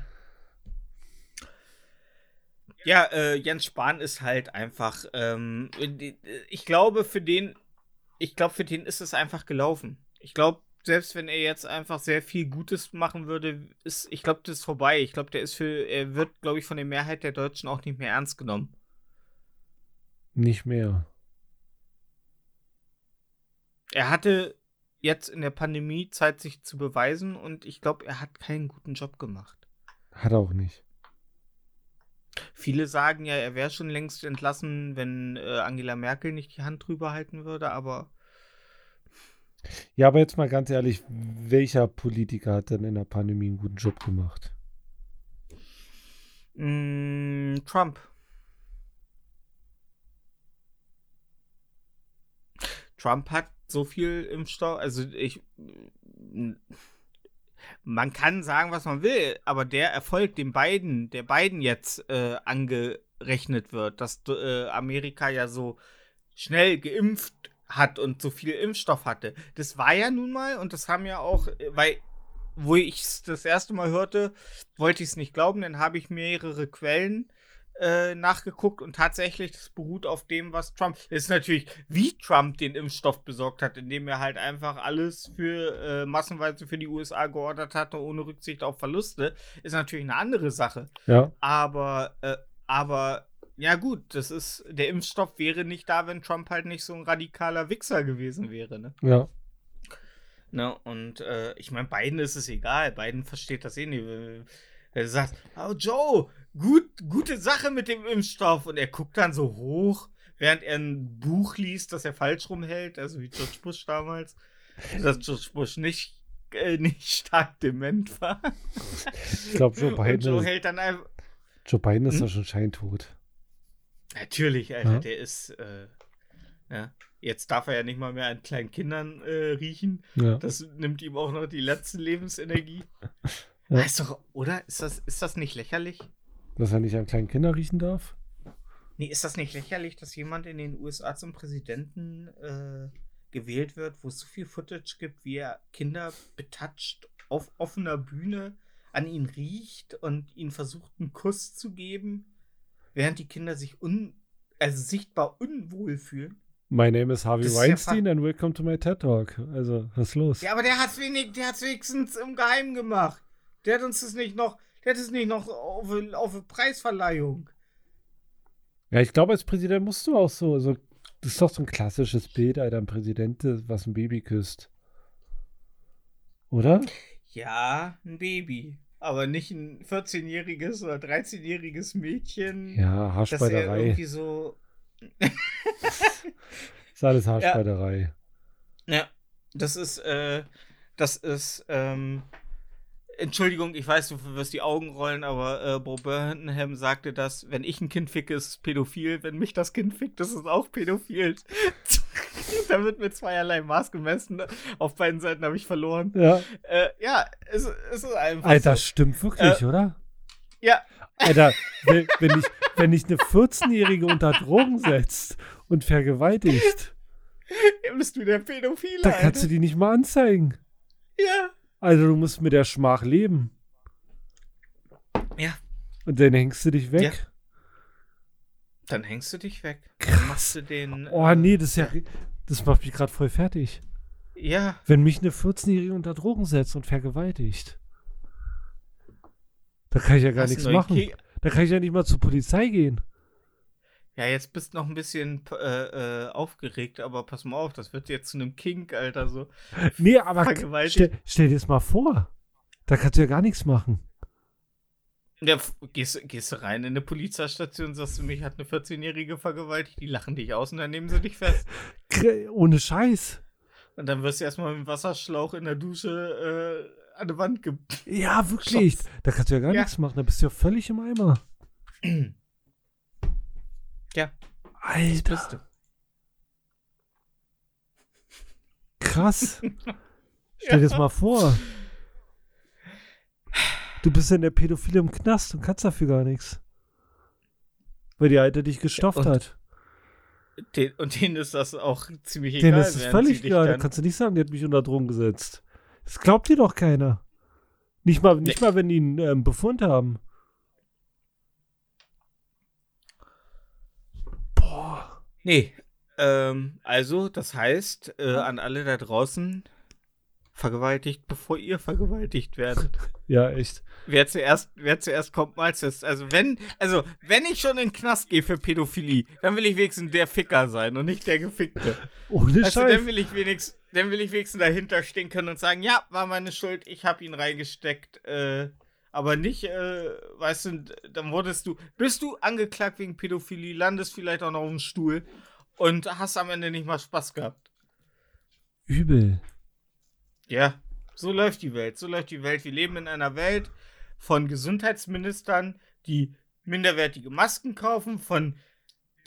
Ja, äh, Jens Spahn ist halt einfach, ähm, ich glaube, für den, ich glaube, für den ist es einfach gelaufen. Ich glaube, selbst wenn er jetzt einfach sehr viel Gutes machen würde, ist, ich glaube, das ist vorbei. Ich glaube, der ist für, er wird, glaube ich, von der Mehrheit der Deutschen auch nicht mehr ernst genommen. Nicht mehr. Er hatte jetzt in der Pandemie Zeit, sich zu beweisen und ich glaube, er hat keinen guten Job gemacht. Hat er auch nicht. Viele sagen ja, er wäre schon längst entlassen, wenn äh, Angela Merkel nicht die Hand drüber halten würde, aber Ja, aber jetzt mal ganz ehrlich, welcher Politiker hat denn in der Pandemie einen guten Job gemacht? mh, Trump. Trump hat so viel Impfstoff, also ich. Man kann sagen, was man will, aber der Erfolg, den beiden, der beiden jetzt äh, angerechnet wird, dass äh, Amerika ja so schnell geimpft hat und so viel Impfstoff hatte, das war ja nun mal, und das haben ja auch, äh, weil, wo ich es das erste Mal hörte, wollte ich es nicht glauben, dann habe ich mehrere Quellen äh, nachgeguckt und tatsächlich, das beruht auf dem, was Trump. Das ist natürlich, wie Trump den Impfstoff besorgt hat, indem er halt einfach alles für äh, massenweise für die USA geordert hatte, ohne Rücksicht auf Verluste, ist natürlich eine andere Sache. Ja, Aber, äh, aber, ja gut, das ist, der Impfstoff wäre nicht da, wenn Trump halt nicht so ein radikaler Wichser gewesen wäre, ne? ja. Ne, und äh, ich meine, Biden ist es egal. Biden versteht das eh nicht. Er sagt, oh Joe, gut, gute Sache mit dem Impfstoff. Und er guckt dann so hoch, während er ein Buch liest, das er falsch rumhält, also wie George Bush damals. Dass George Bush nicht, äh, nicht stark dement war. Ich glaube, Joe Und Biden, Joe ist, hält dann einfach. Joe Biden ist Hm? doch schon scheintot. Natürlich, Alter, Ja. der ist. Äh, ja. Jetzt darf er ja nicht mal mehr an kleinen Kindern äh, riechen. Ja. Das nimmt ihm auch noch die letzte Lebensenergie. Ja. Ist doch, oder? Ist das, ist das nicht lächerlich? Dass er nicht an kleinen Kindern riechen darf? Nee, ist das nicht lächerlich, dass jemand in den USA zum Präsidenten äh, gewählt wird, wo es so viel Footage gibt, wie er Kinder betatscht auf offener Bühne, an ihn riecht und ihnen versucht, einen Kuss zu geben, während die Kinder sich un also sichtbar unwohl fühlen? My name is Harvey Das ist ja Weinstein and welcome to my TED Talk. Also, was ist los? Ja, aber der hat's wenig, der hat's wenigstens im Geheimen gemacht. Der hat uns das nicht noch, der hat es nicht noch auf, auf Preisverleihung. Ja, ich glaube, als Präsident musst du auch so, so, das ist doch so ein klassisches Bild, Alter, ein Präsident, was ein Baby küsst. Oder? Ja, ein Baby. Aber nicht ein 14-jähriges oder 13-jähriges Mädchen. Ja, er Haarspalterei. irgendwie so. Ist alles Haarspalterei. Ja, das ist, äh, das ist, ähm, Entschuldigung, ich weiß, du wirst die Augen rollen, aber äh, Bo Burnham sagte das, wenn ich ein Kind ficke, ist es pädophil, wenn mich das Kind fickt, ist es auch pädophil. da wird mit zweierlei Maß gemessen. Auf beiden Seiten habe ich verloren. Ja. Äh, ja, es, es ist einfach Alter, so. stimmt wirklich, Äh, oder? Ja, Alter, wenn, wenn, ich, wenn ich eine 14-Jährige unter Drogen setzt und vergewaltigt, bist du der Pädophile, dann kannst du die nicht mal anzeigen. Ja. Also du musst mit der Schmach leben. Ja. Und dann hängst du dich weg. Ja. Dann hängst du dich weg. Dann machst du den. Oh nee, das ist ja. Das macht mich gerade voll fertig. Ja. Wenn mich eine 14-Jährige unter Drogen setzt und vergewaltigt. Da kann ich ja gar Hast nichts machen. Ki- Da kann ich ja nicht mal zur Polizei gehen. Ja, jetzt bist du noch ein bisschen äh, äh, aufgeregt, aber pass mal auf, das wird jetzt zu einem Kink, Alter, so. Nee, aber stell, stell dir das mal vor. Da kannst du ja gar nichts machen. Ja, gehst, gehst du rein in eine Polizeistation, sagst du, mich hat eine 14-Jährige vergewaltigt, die lachen dich aus und dann nehmen sie dich fest. Ohne Scheiß. Und dann wirst du erstmal mit dem Wasserschlauch in der Dusche äh, an die Wand ge. Ja, wirklich. Schopf. Da kannst du ja gar Ja. nichts machen. Da bist du ja völlig im Eimer. Ja, Alter, bist du. krass. Stell dir das mal vor. Du bist ja in der Pädophile im Knast und kannst dafür gar nichts. Weil die Alte dich gestopft und hat. Den, und denen ist das auch ziemlich Denen egal. ist es völlig egal. Da kannst du nicht sagen, die hat mich unter Drogen gesetzt. Das glaubt dir doch keiner. Nicht mal, nicht Nee. mal wenn die einen ähm, Befund haben. Nee. Ähm, also, das heißt, äh, an alle da draußen, vergewaltigt, bevor ihr vergewaltigt werdet. Ja, echt. Wer zuerst, wer zuerst kommt, mal zuerst. Also wenn, also wenn ich schon in den Knast gehe für Pädophilie, dann will ich wenigstens der Ficker sein und nicht der Gefickte. Ohne Also Scheiß. dann will ich wenigstens, dann will ich wenigstens dahinter stehen können und sagen, ja, war meine Schuld, ich habe ihn reingesteckt. Äh, aber nicht, äh, weißt du, dann wurdest du, bist du angeklagt wegen Pädophilie, landest vielleicht auch noch auf dem Stuhl und hast am Ende nicht mal Spaß gehabt. Übel. Ja, so läuft die Welt. So läuft die Welt. Wir leben in einer Welt von Gesundheitsministern, die minderwertige Masken kaufen, von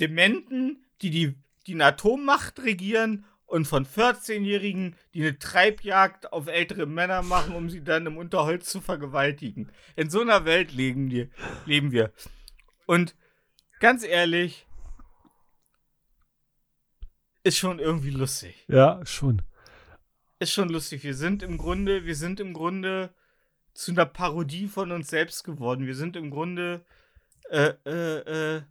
Dementen, die die, die Atommacht regieren und von 14-Jährigen, die eine Treibjagd auf ältere Männer machen, um sie dann im Unterholz zu vergewaltigen. In so einer Welt leben wir. Leben wir. Und ganz ehrlich, ist schon irgendwie lustig Ja, schon. ist schon lustig. Wir sind im Grunde, wir sind im Grunde zu einer Parodie von uns selbst geworden. Wir sind im Grunde äh, äh, äh,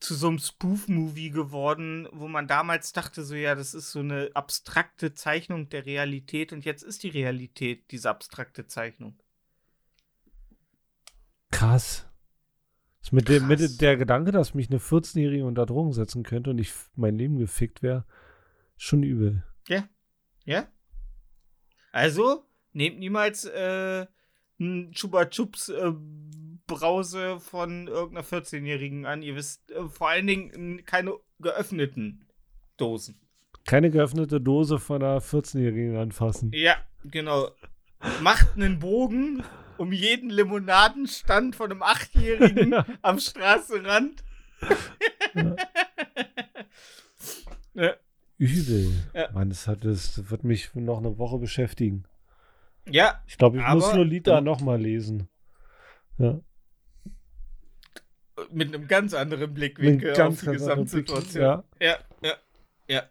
zu so einem Spoof-Movie geworden, wo man damals dachte, so ja, das ist so eine abstrakte Zeichnung der Realität und jetzt ist die Realität diese abstrakte Zeichnung. Krass. Das mit, dem, Krass. mit der Gedanke, dass mich eine 14-Jährige unter Drogen setzen könnte und ich mein Leben gefickt wäre, schon übel. Ja? Also, nehmt niemals äh, ein Chupa Chups äh, Brause von irgendeiner 14-Jährigen an. Ihr wisst äh, vor allen Dingen keine geöffneten Dosen. Keine geöffnete Dose von einer 14-Jährigen anfassen. Ja, genau. Macht einen Bogen um jeden Limonadenstand von einem Achtjährigen am Straßenrand. ja. Übel. Ja. Mann, das, hat, das wird mich noch eine Woche beschäftigen. Ja, Ich glaube, ich muss Aber- Lolita nochmal lesen. Ja. mit einem ganz anderen Blickwinkel ganz, auf die. Gesamtsituation. Ja. Ja, ja, ja.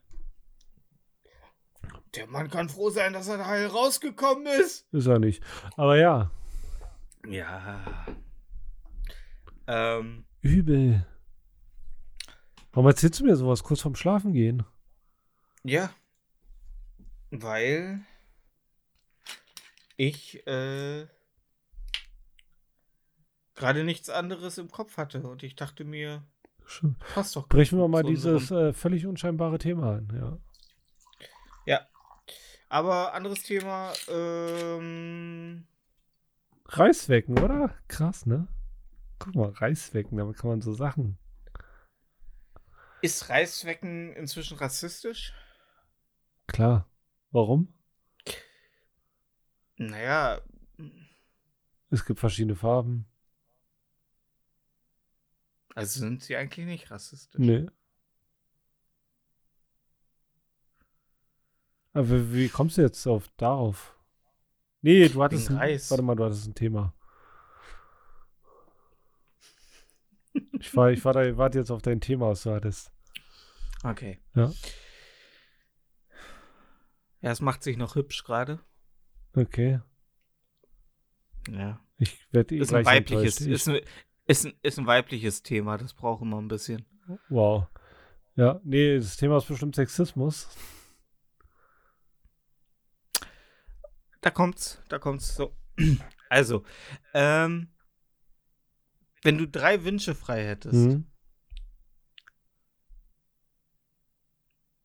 Der Mann kann froh sein, dass er da heil rausgekommen ist. Ist er nicht. Aber ja, Ja. Ähm, übel. Warum erzählst du mir sowas kurz vorm Schlafen gehen? ja. Weil ich äh, gerade nichts anderes im Kopf hatte und ich dachte mir, Sch- passt doch. Brechen wir mal dieses äh, völlig unscheinbare Thema an. Ja. Aber anderes Thema, ähm, Reiswecken, oder? Krass, ne? Guck mal, Reiswecken, damit kann man so Sachen. ist Reiswecken inzwischen rassistisch? Klar. Warum? Naja, Es gibt verschiedene Farben. also sind sie eigentlich nicht rassistisch. Nee. Aber wie, kommst du jetzt auf darauf? Nee, du hattest ein, Reis. Warte mal, du hattest ein Thema. Ich, war, ich war da, warte jetzt auf dein Thema, was du hattest. Okay. Ja. Ja, es macht sich noch hübsch gerade. Okay. Ja. Ich werde eh Ist ein weibliches, ist ein, ist, ein, ist ein weibliches Thema, das braucht immer ein bisschen. Wow. Ja, nee, das Thema ist bestimmt Sexismus. Da kommt's, da kommt's so. Also, ähm, wenn du drei Wünsche frei hättest, Mhm.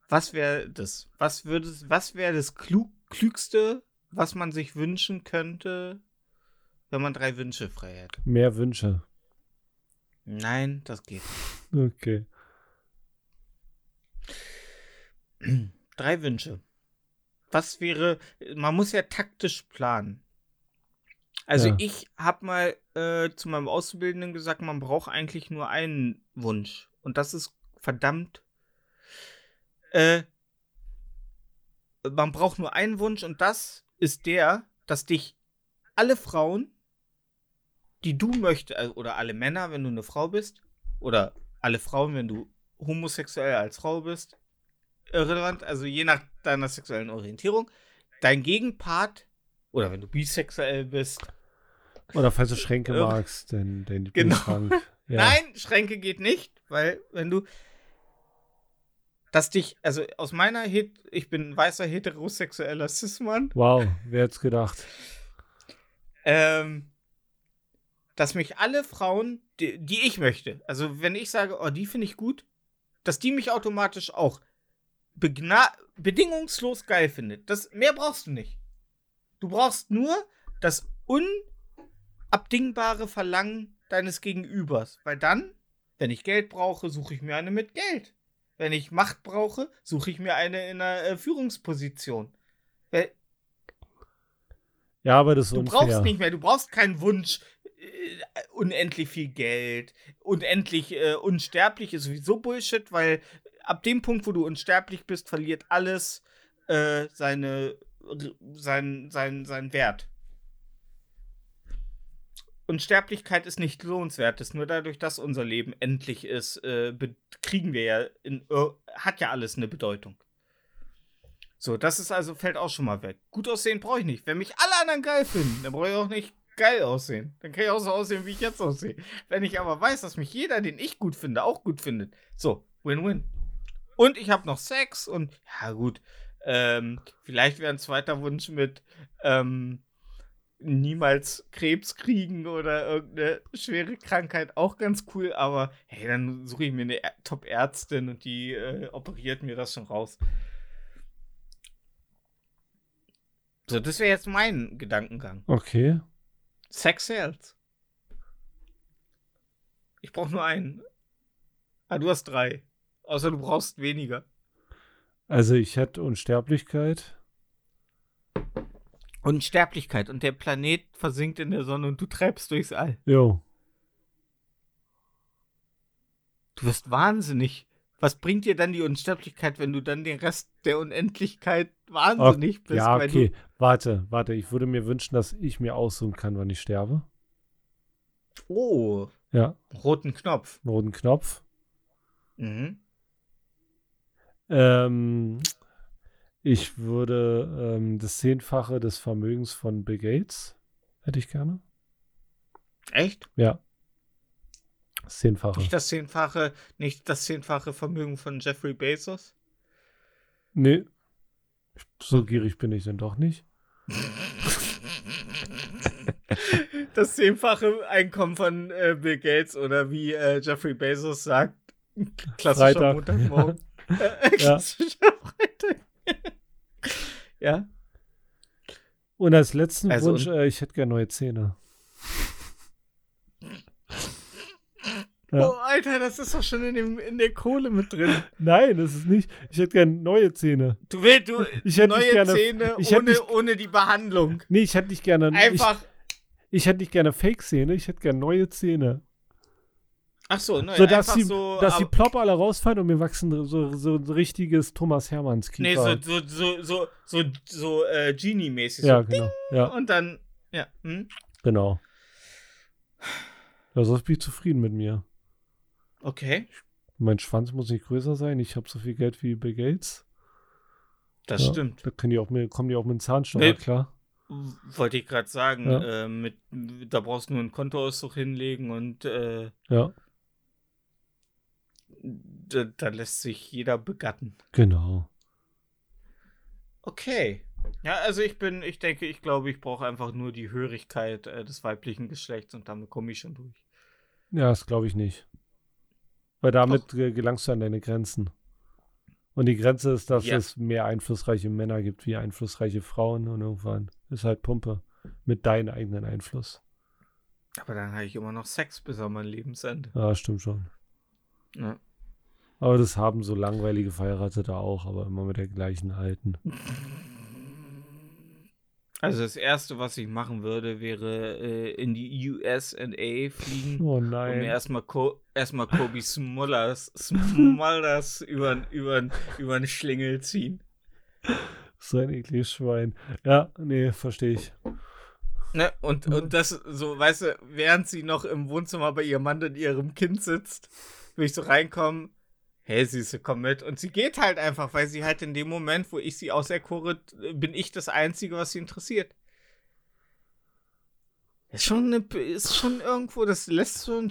was wäre das? Was würdest, was wäre das klug, klügste, was man sich wünschen könnte, wenn man drei Wünsche frei hätte? Mehr Wünsche. Nein, das geht. Okay. nicht. Drei Wünsche. Was wäre, man muss ja taktisch planen. Also Ja. ich habe mal äh, zu meinem Auszubildenden gesagt, man braucht eigentlich nur einen Wunsch. Und das ist verdammt. Äh, man braucht nur einen Wunsch und das ist der, dass dich alle Frauen, die du möchtest, also, oder alle Männer, wenn du eine Frau bist, oder alle Frauen, wenn du homosexuell als Frau bist, irrelevant, also je nach deiner sexuellen Orientierung, dein Gegenpart, oder wenn du bisexuell bist, Oder falls du Schränke magst, dann dein Genau. Ja. Nein, Schränke geht nicht, weil wenn du dass dich, also aus meiner Het ich bin ein weißer heterosexueller Cis-Mann, Wow, wer hätte gedacht? ähm, dass mich alle Frauen, die, die ich möchte, also wenn ich sage, oh, die finde ich gut, dass die mich automatisch auch bedingungslos geil findet. Das, mehr brauchst du nicht. Du brauchst nur das unabdingbare Verlangen deines Gegenübers. Weil dann, wenn ich Geld brauche, suche ich mir eine mit Geld. Wenn ich Macht brauche, suche ich mir eine in einer äh, Führungsposition. Ja, aber das ist Du unfair. brauchst nicht mehr, du brauchst keinen Wunsch, äh, unendlich viel Geld, unendlich äh, unsterblich ist sowieso Bullshit, weil ab dem Punkt, wo du unsterblich bist, verliert alles äh, seine, sein, sein, seinen Wert. Unsterblichkeit ist nicht lohnenswert, ist nur dadurch, dass unser Leben endlich ist, äh, kriegen wir ja, in, äh, hat ja alles eine Bedeutung. So, das ist also, fällt auch schon mal weg. Gut aussehen brauche ich nicht. Wenn mich alle anderen geil finden, dann brauche ich auch nicht geil aussehen. Dann kann ich auch so aussehen, wie ich jetzt aussehe. Wenn ich aber weiß, dass mich jeder, den ich gut finde, auch gut findet. So, Win-Win. Und ich habe noch Sex und, ja gut, ähm, vielleicht wäre ein zweiter Wunsch mit, ähm, niemals Krebs kriegen oder irgendeine schwere Krankheit auch ganz cool, aber hey, dann suche ich mir eine Top-Ärztin und die äh, operiert mir das schon raus. So, das wäre jetzt mein Gedankengang. Okay. Sex sells. Ich brauche nur einen. Ah, du hast drei. Außer du brauchst weniger. Also ich hätte Unsterblichkeit. Unsterblichkeit und der Planet versinkt in der Sonne und du treibst durchs All. Jo. Du wirst wahnsinnig. Was bringt dir dann die Unsterblichkeit, wenn du dann den Rest der Unendlichkeit wahnsinnig bist? ja, okay. Warte, warte. Ich würde mir wünschen, dass ich mir aussuchen kann, wann ich sterbe. Oh, Ja, roten Knopf. roten Knopf. Mhm. Ähm, ich würde ähm, das Zehnfache des Vermögens von Bill Gates hätte ich gerne. Echt? Ja. Das Zehnfache. Nicht das zehnfache, nicht das zehnfache Vermögen von Jeffrey Bezos? Nee. So gierig bin ich denn doch nicht. Das zehnfache Einkommen von äh, Bill Gates oder wie äh, Jeffrey Bezos sagt, klassischer Freitag. Montagmorgen. Äh, klassischer Freitag. ja. Und als letzten Also Wunsch, äh, ich hätte gerne neue Zähne. Ja. Oh, Alter, das ist doch schon in, dem, in der Kohle mit drin. Nein, das ist nicht. Ich hätte gerne neue Zähne. Du willst du Ich hätte neue gerne- Zähne ich ohne, nicht- ohne die Behandlung. Nee, ich hätte nicht gerne. Einfach. Ich, ich hätte nicht gerne Fake-Zähne, ich hätte gerne neue Zähne. Ach so, neu. so, dass einfach die, so. dass die plopp alle rausfallen und mir wachsen so, so ein richtiges Thomas Hermanns Nee, Kiefer. so, so, so, so, so, so äh, Genie-mäßig. ja, so, genau. Ja, Und dann, ja. Hm? genau. Ja, sonst bin ich zufrieden mit mir. Okay, Mein Schwanz muss nicht größer sein. Ich habe so viel Geld wie Bill Gates. das Ja, stimmt. Da können die auch mit, kommen die auch mit dem Zahnstocher Nee. klar. Wollte ich gerade sagen, Ja. äh, mit, da brauchst du nur einen Kontoauszug hinlegen und äh, Ja, da, da lässt sich jeder begatten. genau. Okay. Ja, also ich bin, ich denke, ich glaube, ich brauche einfach nur die Hörigkeit äh, des weiblichen Geschlechts und damit komme ich schon durch. Ja, das glaube ich nicht. Weil damit äh, gelangst du an deine Grenzen. Und die Grenze ist, dass Ja. es mehr einflussreiche Männer gibt wie einflussreiche Frauen und irgendwann ist halt Pumpe mit deinem eigenen Einfluss. Aber dann habe ich immer noch Sex bis an mein Lebensende. Ja, stimmt schon. Ja. Aber das haben so langweilige Verheiratete auch, aber immer mit der gleichen alten. Also das erste, was ich machen würde, wäre äh, in die USA fliegen. Oh Und mir nein. erstmal Co erstmal Kobe Smulders, Smulders über über über den Schlingel ziehen. So ein ekliges Schwein. Ja, nee, verstehe ich. Ne? Und, und das so, weißt du, während sie noch im Wohnzimmer bei ihrem Mann und ihrem Kind sitzt, will ich so reinkommen. Hey, Süße, komm mit. Und sie geht halt einfach, weil sie halt in dem Moment, wo ich sie auserkore, bin ich das Einzige, was sie interessiert. Ist schon, eine, ist schon irgendwo, das lässt so ein,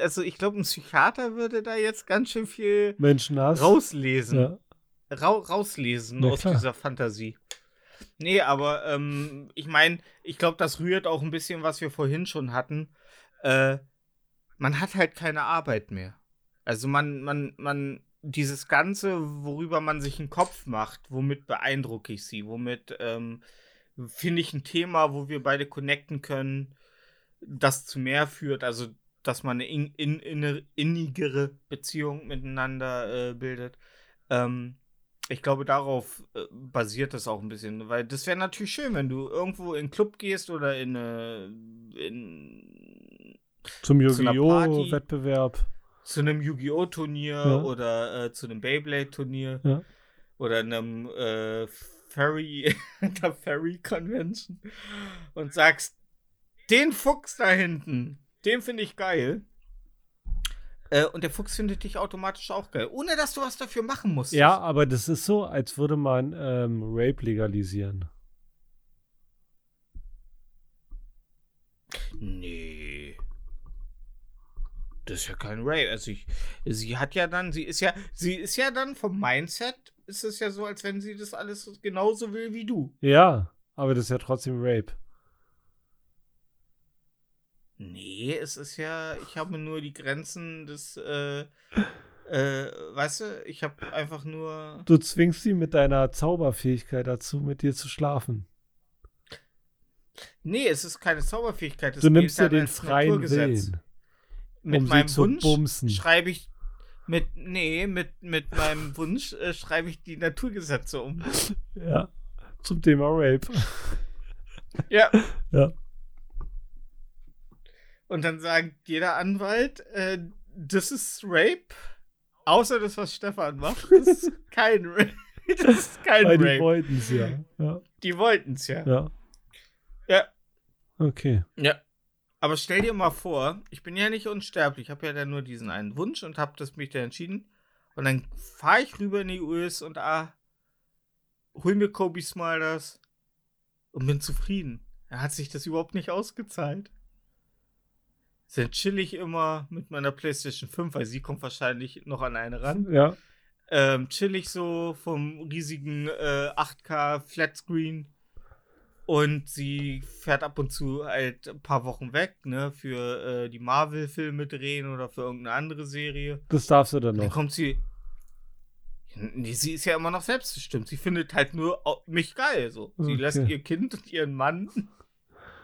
also ich glaube, ein Psychiater würde da jetzt ganz schön viel Menschenhass. rauslesen. Ja. Ra rauslesen Na aus klar. dieser Fantasie. Nee, aber ähm, ich meine, ich glaube, das rührt auch ein bisschen, was wir vorhin schon hatten. Äh, man hat halt keine Arbeit mehr. Also man, man, man, dieses Ganze, worüber man sich einen Kopf macht, womit beeindrucke ich sie, womit ähm, finde ich ein Thema, wo wir beide connecten können, das zu mehr führt, also dass man eine in, in, innigere Beziehung miteinander äh, bildet. Ähm, ich glaube, darauf äh, basiert das auch ein bisschen, weil das wäre natürlich schön, wenn du irgendwo in einen Club gehst oder in, äh, in Zum Yu-Gi-Oh! Wettbewerb. Zu einem Yu-Gi-Oh! Turnier Ja. oder äh, zu einem Beyblade Turnier Ja. oder einem äh, Fairy, der Fairy Convention und sagst, den Fuchs da hinten, den finde ich geil. Äh, und der Fuchs findet dich automatisch auch geil, ohne dass du was dafür machen musst. Ja, aber das ist so, als würde man ähm, Rape legalisieren. Nee. Das ist ja kein Rape. Also ich, sie hat ja dann, sie ist ja, sie ist ja dann vom Mindset, ist es ja so, als wenn sie das alles genauso will wie du. Ja, aber das ist ja trotzdem Rape. Nee, es ist ja, ich habe nur die Grenzen des, äh, äh, weißt du, ich habe einfach nur. Du zwingst sie mit deiner Zauberfähigkeit dazu, mit dir zu schlafen. Nee, es ist keine Zauberfähigkeit. es du nimmst dir dann den freien. Willen. Mit um sie meinem zu Wunsch bumsen. schreibe ich. Mit, nee, mit, mit meinem Wunsch äh, schreibe ich die Naturgesetze um. Ja, zum Thema Rape. Ja. Ja. Und dann sagt jeder Anwalt, äh, das ist Rape. Außer das, was Stefan macht. Das ist kein Rape. Das ist kein Weil die Rape. wollten es ja. ja. Die wollten es ja. Ja. Ja. Okay. Ja. Aber stell dir mal vor, ich bin ja nicht unsterblich. Ich habe ja dann nur diesen einen Wunsch und habe das mich dann entschieden. Und dann fahre ich rüber in die US und ah, hol mir Kobe Smulders und bin zufrieden. Er hat sich das überhaupt nicht ausgezahlt. Dann chill ich immer mit meiner PlayStation 5, weil sie kommt wahrscheinlich noch an eine ran. Ja. Ähm, chill ich so vom riesigen äh, 8K Flatscreen und sie fährt ab und zu halt ein paar Wochen weg, ne, für äh, die Marvel-Filme drehen oder für irgendeine andere Serie. Das darfst du dann Dann noch. kommt sie. Nee, sie ist ja immer noch selbstbestimmt. Sie findet halt nur mich geil. So. Sie Okay. lässt ihr Kind und ihren Mann.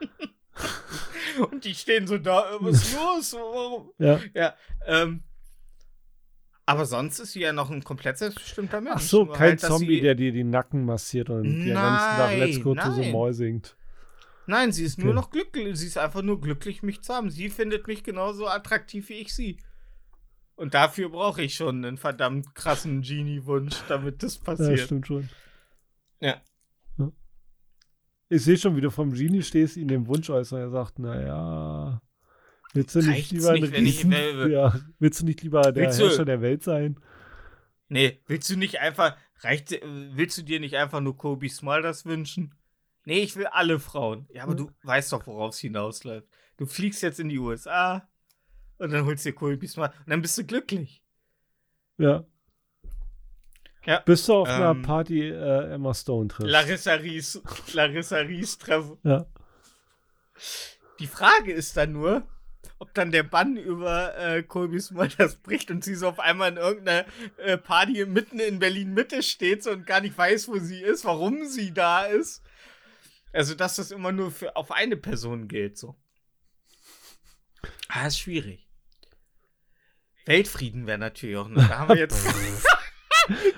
und die stehen so da, was ist los? Warum? Ja. Ja, ähm. Aber sonst ist sie ja noch ein komplett selbstbestimmter Mensch. Ach so, Nur kein halt, Zombie, der dir die Nacken massiert und den ganzen Tag Nein, Let's Go to the nein. Mall singt. Nein, sie ist nur Okay. noch glücklich. Sie ist einfach nur glücklich, mich zu haben. Sie findet mich genauso attraktiv wie ich sie. Und dafür brauche ich schon einen verdammt krassen Genie-Wunsch, damit das Ja, passiert. stimmt schon. Ja. Ja. Ich sehe schon, wie du vom Genie stehst, ihn den Wunsch äußern. Er sagt, naja, willst du nicht lieber ein nicht, wenn ich Riesen, ja, willst du nicht lieber der Willst du- Herrscher der Welt sein? Nee, willst du nicht einfach, reicht, äh, willst du dir nicht einfach nur Kobe Smulders wünschen? Nee, ich will alle Frauen. Ja, aber du weißt doch, worauf es hinausläuft. Du fliegst jetzt in die USA und dann holst dir Kohl Bismarck und dann bist du glücklich. Ja. Ja. Bist du auf Ähm, einer Party äh, Emma Stone triffst? Larissa Ries, Larissa Ries treffen. ja. Die Frage ist dann nur, ob dann der Bann über äh, Colby Smulders bricht und sie so auf einmal in irgendeiner äh, Party mitten in Berlin Mitte steht so und gar nicht weiß, wo sie ist, warum sie da ist. Also, dass das immer nur für auf eine Person gilt, so. Ah, ist schwierig. Weltfrieden wäre natürlich auch noch. Da haben wir jetzt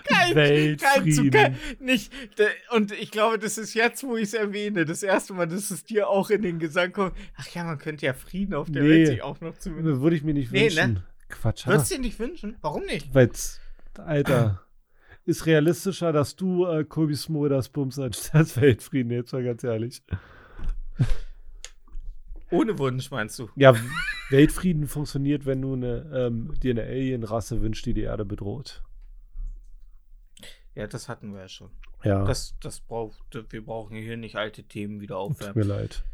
kein, kein zu Weltfrieden. kein, nicht. de- Und ich glaube, das ist jetzt, wo ich es erwähne, das erste Mal, dass es dir auch in den Gesang kommt. Ach ja, man könnte ja Frieden auf der Nee. Welt sich auch noch zumindest. Würde ich mir nicht Nee, ne? wünschen. Quatsch, Würdest du dir nicht wünschen? Warum nicht? Weil's, Alter, ist realistischer, dass du äh, Kobi Smulders bummst, als Weltfrieden, jetzt mal ganz ehrlich. Ohne Wunsch, meinst du? Ja, Weltfrieden funktioniert, wenn du eine, ähm, dir eine Alien-Rasse wünschst, die die Erde bedroht. Ja, das hatten wir ja schon. Ja, Das, das braucht, wir brauchen hier nicht alte Themen wieder tut mir aufwärmen. leid.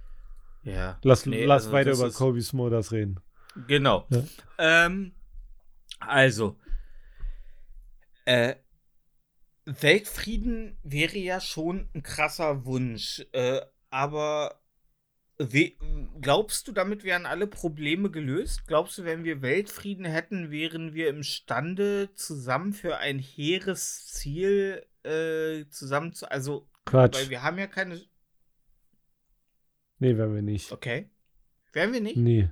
Ja. Lass, Nee, lass also weiter über ist- Kobe Smulders reden. Genau. Ja. Ähm, also, äh, Weltfrieden wäre ja schon ein krasser Wunsch, äh, aber we glaubst du, damit wären alle Probleme gelöst? Glaubst du, wenn wir Weltfrieden hätten, wären wir imstande, zusammen für ein hehres Ziel äh, zusammen zu, also, Quatsch. weil wir haben ja keine, Nee, werden wir nicht. okay, wären wir nicht? Nee.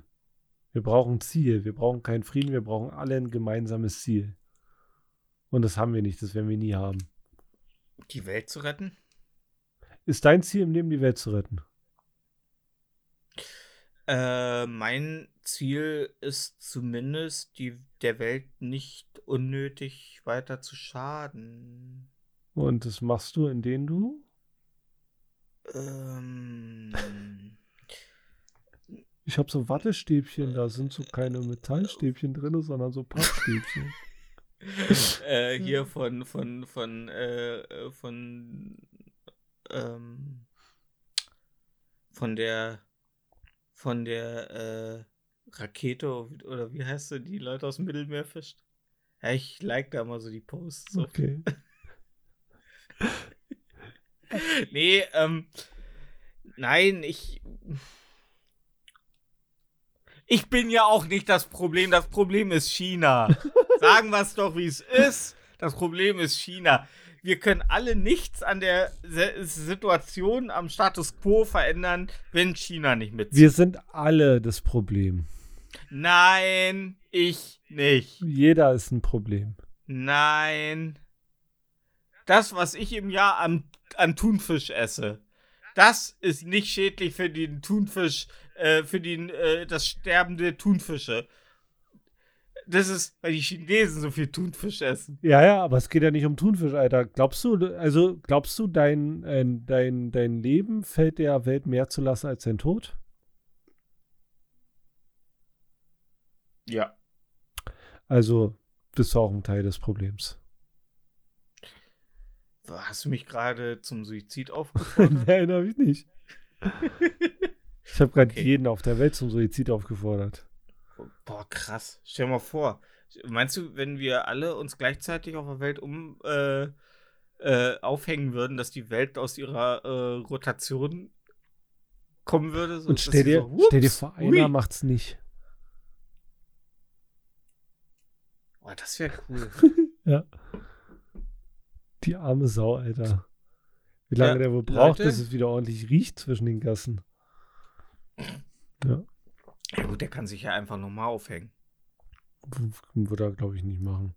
Wir brauchen Ziel. Wir brauchen keinen Frieden. Wir brauchen alle ein gemeinsames Ziel. Und das haben wir nicht. Das werden wir nie haben. Die Welt zu retten? Ist dein Ziel im Leben, die Welt zu retten? Äh, mein Ziel ist zumindest, die, der Welt nicht unnötig weiter zu schaden. Und das machst du, indem du Ähm, Ich habe so Wattestäbchen, da sind so keine Metallstäbchen drin, sondern so Pappstäbchen. äh, hier von, von, von, äh, äh, von, ähm, von der, von der, äh, Rakete oder wie heißt sie, die Leute aus dem Mittelmeer fischt? Ja, ich like da mal so die Posts. So. Okay. Nee, ähm, nein, ich. Ich bin ja auch nicht das Problem. Das Problem ist China. Sagen wir es doch, wie es ist. Das Problem ist China. Wir können alle nichts an der Situation, am Status quo verändern, wenn China nicht mitzieht. Wir sind alle das Problem. Nein, ich nicht. Jeder ist ein Problem. Nein. Das, was ich im Jahr an, an Thunfisch esse, das ist nicht schädlich für den Thunfisch, äh, für den, äh, das sterbende Thunfische. Das ist, weil die Chinesen so viel Thunfisch essen. Ja, ja, aber es geht ja nicht um Thunfisch, Alter. Glaubst du, also glaubst du, dein, äh, dein, dein Leben fällt der Welt mehr zu lassen als dein Tod? Ja. Also bist du auch ein Teil des Problems. Hast du mich gerade zum Suizid aufgefordert? Nein, habe ich nicht. Ich habe gerade Okay. jeden auf der Welt zum Suizid aufgefordert. Boah, krass. Stell dir mal vor. Meinst du, wenn wir alle uns gleichzeitig auf der Welt um äh, äh, aufhängen würden, dass die Welt aus ihrer äh, Rotation kommen würde? So, Und stell dir, so, stell dir vor, einer macht's nicht. Oh, das wäre cool. Ja. Die arme Sau, Alter. Wie lange Ja, der wohl braucht, Leute. bis es wieder ordentlich riecht zwischen den Gassen. Ja, ja gut, der kann sich ja einfach nochmal aufhängen. würde er, glaube ich, nicht machen.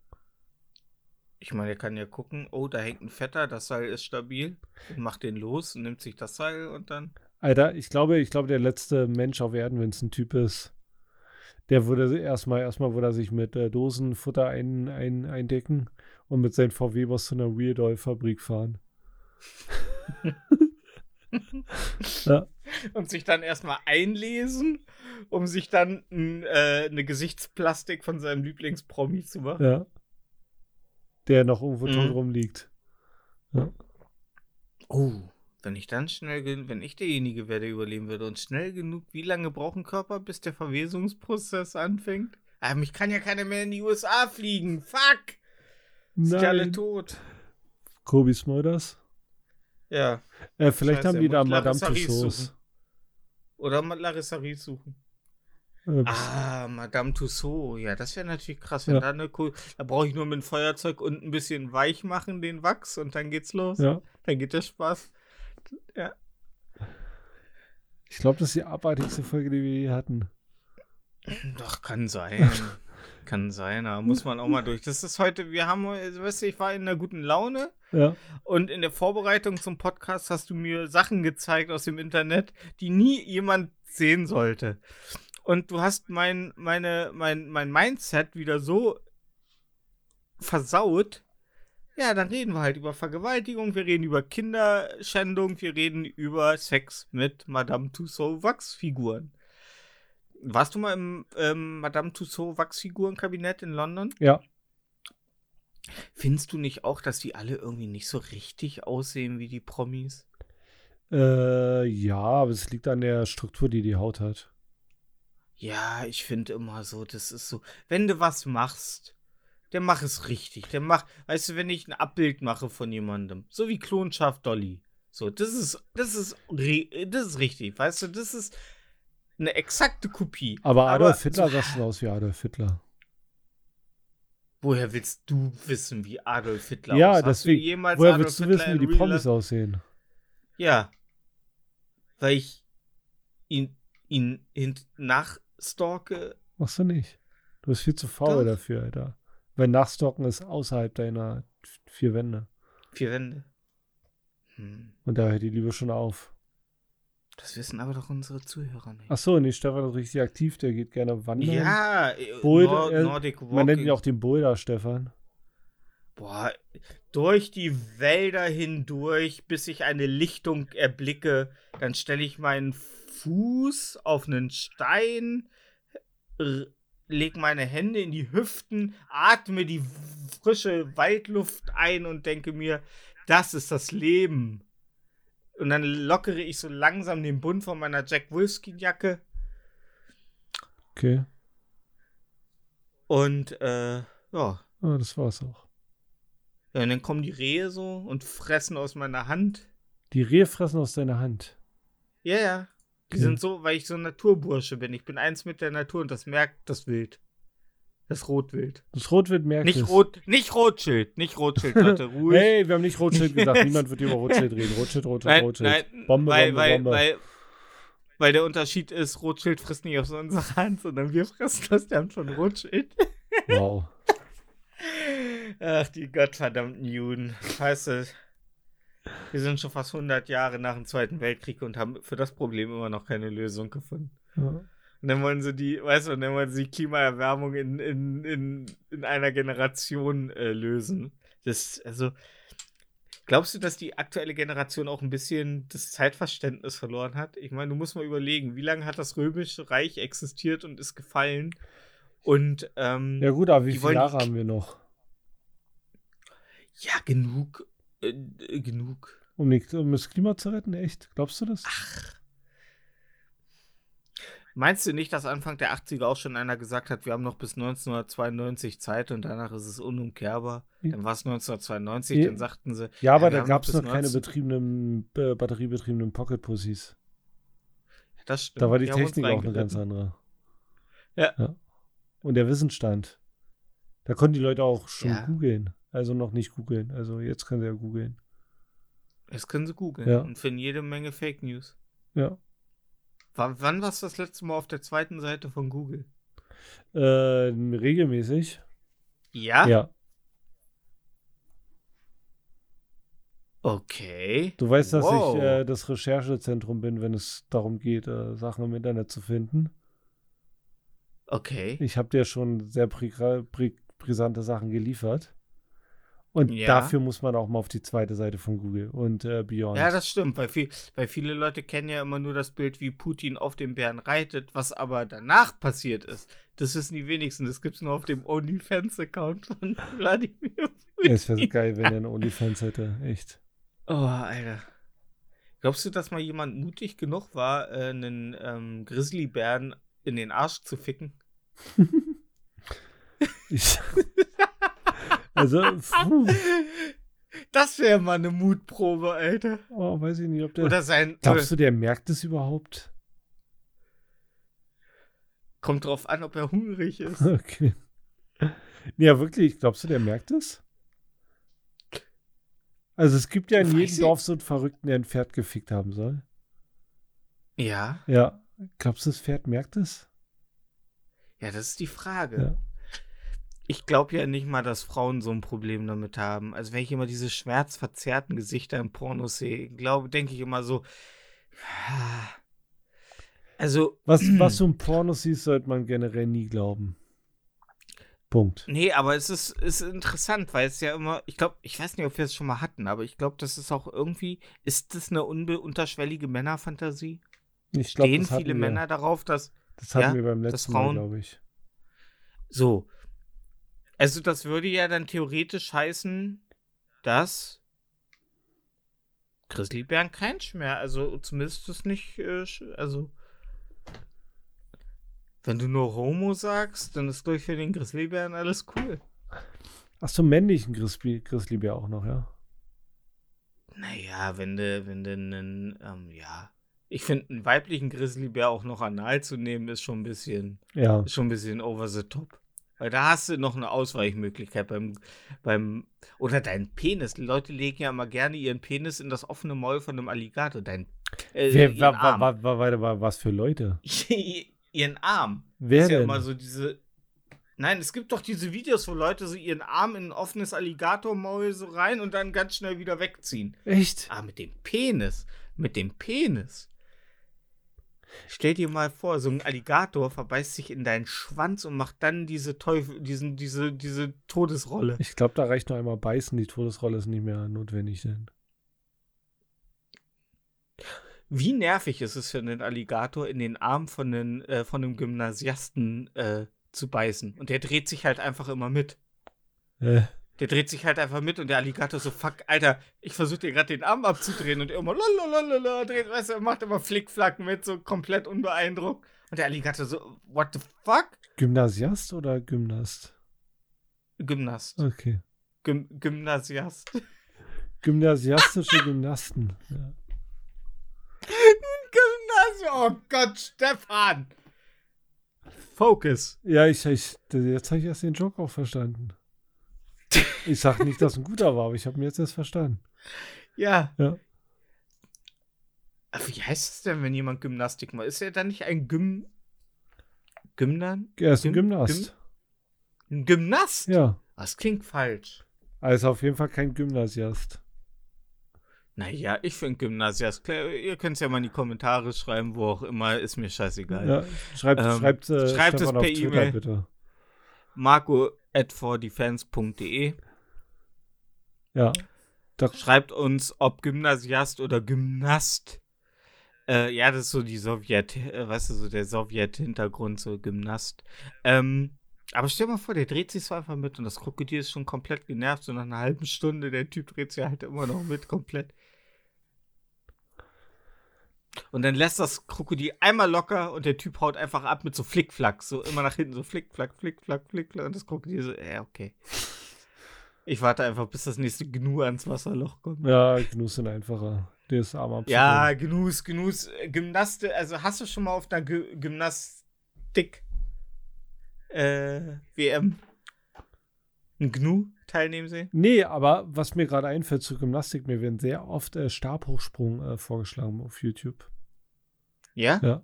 Ich meine, er kann ja gucken, oh, da hängt ein Fetter, das Seil ist stabil. Macht den los nimmt sich das Seil und dann. Alter, ich glaube, ich glaube, der letzte Mensch auf Erden, wenn es ein Typ ist, der würde erstmal, erstmal würde er sich mit äh, Dosenfutter ein, ein, eindecken und mit seinem VW-Bus zu einer Weirdoll-Fabrik fahren. ja, Und sich dann erstmal einlesen, um sich dann äh, eine Gesichtsplastik von seinem Lieblingspromi zu machen. ja. Der noch irgendwo tot Mhm. rumliegt. Oh, Wenn ich dann schnell, wenn ich derjenige wäre, der überleben würde und schnell genug, wie lange braucht ein Körper, bis der Verwesungsprozess anfängt? Ah, mich kann ja keiner mehr in die USA fliegen. Fuck! Sind ja alle Nein. tot. Kobi Smulders. Ja. Äh, vielleicht Scheiße, haben die da Madame Tussauds. Oder Larissa Ries suchen. Äh, Ah, Madame Tussaud. Ja, das wäre natürlich krass, wenn Ja. da eine Ko Da brauche ich nur mit dem Feuerzeug und ein bisschen weich machen, den Wachs, und dann geht's los. ja. Dann geht der Spaß. Ich glaube, das ist die abartigste Folge, die wir je hatten. Doch, kann sein. kann sein, aber muss man auch mal durch. Das ist heute, wir haben, äh, weißt du, ich war in einer guten Laune Ja. und in der Vorbereitung zum Podcast hast du mir Sachen gezeigt aus dem Internet, die nie jemand sehen sollte. Und du hast mein, meine, mein, mein Mindset wieder so versaut. Ja, dann reden wir halt über Vergewaltigung, wir reden über Kinderschändung, wir reden über Sex mit Madame Tussaud Wachsfiguren. Warst du mal im ähm, Madame Tussaud Wachsfigurenkabinett in London? Ja. Findest du nicht auch, dass die alle irgendwie nicht so richtig aussehen wie die Promis? Äh, ja, aber es liegt an der Struktur, die die Haut hat. Ja, ich finde immer so, das ist so, wenn du was machst, dann mach es richtig. Dann mach, weißt du, wenn ich ein Abbild mache von jemandem, so wie Klonschaft Dolly. So, das ist, das ist, das ist richtig, weißt du, das ist eine exakte Kopie. Aber Adolf so- Hitler sah schon aus wie Adolf Hitler. Woher willst du wissen, wie Adolf Hitler ja, aussah? Hast du deswegen. Woher Adolf willst du Hitler wissen, wie die Promis aussehen? Ja. Weil ich ihn, ihn nachstalke. Machst du nicht. Du bist viel zu faul Doch. dafür, Alter. Weil Nachstalken ist außerhalb deiner vier Wände. Vier Wände. Hm. Und da hört die Liebe schon auf. Das wissen aber doch unsere Zuhörer nicht. Ach so, nee, Stefan ist richtig aktiv, der geht gerne wandern. ja, Boulder, Nor äh, Nordic Walking. Man nennt ihn auch den Boulder, Stefan. Boah, durch die Wälder hindurch, bis ich eine Lichtung erblicke. Dann stelle ich meinen Fuß auf einen Stein, r- leg meine Hände in die Hüften, atme die frische Waldluft ein und denke mir, das ist das Leben. Und dann lockere ich so langsam den Bund von meiner Jack Wolfskin-Jacke Okay. und äh, ja. Ah, das war's auch. Ja, und dann kommen die Rehe so und fressen aus meiner Hand. Die Rehe fressen aus deiner Hand. Ja, ja. Die Okay. sind so, weil ich so ein Naturbursche bin. Ich bin eins mit der Natur und das merkt das Wild. Das Rotwild. Das Rotwild merkt Nicht es. Rot, nicht Rotschild, nicht Rotschild, Leute, ruhig. Hey, wir haben nicht Rotschild gesagt. Niemand wird über Rotschild reden. Rotschild, Rotschild, nein, Rotschild. nein, Bombe, weil, Bombe, weil, Bombe. weil, weil der Unterschied ist, Rotschild frisst nicht aus unserer Hand, sondern wir fressen aus der Hand von Rotschild. Wow. Ach, die gottverdammten Juden. Du, wir sind schon fast 100 Jahre nach dem Zweiten Weltkrieg und haben für das Problem immer noch keine Lösung gefunden. Ja. Und dann wollen sie die, weißt du, und dann wollen sie die Klimaerwärmung in, in, in, in einer Generation äh, lösen. Das, also, glaubst du, dass die aktuelle Generation auch ein bisschen das Zeitverständnis verloren hat? Ich meine, du musst mal überlegen, wie lange hat das Römische Reich existiert und ist gefallen? Und, ähm, ja gut, aber wie viele Jahre haben wir noch? ja, genug, äh, genug. Um, die, um das Klima zu retten? Echt? Glaubst du das? Meinst du nicht, dass Anfang der 80er auch schon einer gesagt hat, wir haben noch bis 1992 Zeit und danach ist es unumkehrbar? Ja. Dann war es 1992, Ja. dann sagten sie. Ja, aber da gab es bis noch keine 19 betriebenen, äh, batteriebetriebenen Pocket-Pussys. Das stimmt. Da war die uns Technik auch eine ganz andere. Ja. Und der Wissensstand. Da konnten die Leute auch schon googeln. Also noch nicht googeln. Also jetzt können sie ja googeln. Das können sie googeln und finden jede Menge Fake News. Ja. Wann, wann warst du das letzte Mal auf der zweiten Seite von Google? Äh, regelmäßig. Ja? Ja. Okay. Du weißt, dass Wow. ich äh, das Recherchezentrum bin, wenn es darum geht, äh, Sachen im Internet zu finden. Okay. Ich habe dir schon sehr bri bri brisante Sachen geliefert. Und Ja. dafür muss man auch mal auf die zweite Seite von Google und äh, Beyond. Ja, das stimmt, weil, viel, weil viele Leute kennen ja immer nur das Bild, wie Putin auf dem Bären reitet, was aber danach passiert ist. Das wissen die wenigsten. Das gibt es nur auf dem OnlyFans-Account von Wladimir Putin. es wäre so geil, wenn er eine OnlyFans hätte. Echt. Oh, Alter. Glaubst du, dass mal jemand mutig genug war, äh, einen ähm, Grizzlybären in den Arsch zu ficken? Ich, also, puh, Das wäre mal eine Mutprobe, Alter. oh, weiß ich nicht, ob der. Oder sein. glaubst du, der merkt es überhaupt? Kommt drauf an, ob er hungrig ist. Okay. Ja, wirklich, glaubst du, der merkt es? Also, es gibt ja in Weiß jedem ich- Dorf so einen Verrückten, der ein Pferd gefickt haben soll. Ja, Ja. Glaubst du, das Pferd merkt es? ja, das ist die Frage. Ja. Ich glaube ja nicht mal, dass Frauen so ein Problem damit haben. Also wenn ich immer diese schmerzverzerrten Gesichter im Pornos sehe, glaube, denke ich immer so. Also, Was, was du im Porno siehst, sollte man generell nie glauben. Punkt. nee, aber es ist, ist interessant, weil es ja immer, ich glaube, ich weiß nicht, ob wir es schon mal hatten, aber ich glaube, das ist auch irgendwie, ist das eine unterschwellige Männerfantasie? Ich glaube, Stehen viele wir. Männer darauf, dass Das hatten ja, wir beim letzten Mal, Frauen- glaube ich. So. Also das würde ja dann theoretisch heißen, dass Grizzlybären kein Schmerz, also zumindest ist nicht, äh, also wenn du nur Homo sagst, dann ist glaube ich für den Grizzlybären alles cool. Ach so, männlichen Grizzly, Grizzlybär auch noch, ja. Naja, wenn du, wenn du einen, ähm, ja, ich finde einen weiblichen Grizzlybär auch noch anal zu nehmen, ist schon ein bisschen, Ja. ist schon ein bisschen over the top. Weil da hast du noch eine Ausweichmöglichkeit beim, beim, oder dein Penis. Die Leute legen ja immer gerne ihren Penis in das offene Maul von einem Alligator. Dein, äh, Wer, wa, Arm. wa, wa, wa, wa, was für Leute? ihren Arm. Wer ist ja denn? immer so diese. Nein, es gibt doch diese Videos, wo Leute so ihren Arm in ein offenes Alligatormaul so rein und dann ganz schnell wieder wegziehen. Echt? Ah, mit dem Penis. Mit dem Penis. Stell dir mal vor, so ein Alligator verbeißt sich in deinen Schwanz und macht dann diese Teufel, diesen, diese, diese Todesrolle. Ich glaube, da reicht noch einmal beißen. Die Todesrolle ist nicht mehr notwendig. Denn. Wie nervig ist es für einen Alligator, in den Arm von, den, äh, von einem Gymnasiasten äh, zu beißen? Und der dreht sich halt einfach immer mit. Äh, Der dreht sich halt einfach mit und der Alligator so, fuck, Alter, ich versuche dir gerade den Arm abzudrehen und er immer lalalala dreht, weißt du, er macht immer Flickflack mit, so komplett unbeeindruckt. Und der Alligator so, what the fuck? Gymnasiast oder Gymnast? Gymnast. Okay. Gym Gymnasiast. Gymnasiastische Gymnasten. Ja. Gymnasium. Oh Gott, Stefan. Focus. Ja, ich, ich, jetzt habe ich erst den Joke auch verstanden. Ich sag nicht, dass ein guter war, aber ich habe mir jetzt erst verstanden. Ja. Ja. Aber wie heißt es denn, wenn jemand Gymnastik macht? Ist er dann nicht ein Gym... Gymnan? Er ist ein Gym- Gymnast. Ein Gymnast? Ja. Das klingt falsch. Also auf jeden Fall kein Gymnasiast. Naja, ich finde Gymnasiast. Klar, Ihr könnt es ja mal in die Kommentare schreiben, wo auch immer, ist mir scheißegal. Ja, schreibt, Ähm, schreibt, äh, schreibt es per E-Mail. bitte. Marco at fordefense.de Ja. Da, Schreibt uns, ob Gymnasiast oder Gymnast. Äh, ja, das ist so die Sowjet, äh, weißt du, so der Sowjet-Hintergrund, so Gymnast. Ähm, aber stell mal vor, der dreht sich so einfach mit und das Krokodil ist schon komplett genervt, so nach einer halben Stunde, der Typ dreht sich halt immer noch mit, komplett. Und dann lässt das Krokodil einmal locker und der Typ haut einfach ab mit so Flickflack, so immer nach hinten, so Flickflack, Flickflack, Flickflack und das Krokodil so, ja, okay. Ich warte einfach, bis das nächste Gnu ans Wasserloch kommt. ja, Genuss sind einfacher. Der ist arm abzubringen. Ja, Gnus, Gnus, äh, Gymnaste, also hast du schon mal auf einer Gy Gymnastik äh, WM ein Gnu teilnehmen sehen? Nee, aber was mir gerade einfällt zur Gymnastik, mir werden sehr oft äh, Stabhochsprung äh, vorgeschlagen auf YouTube. Ja? Ja.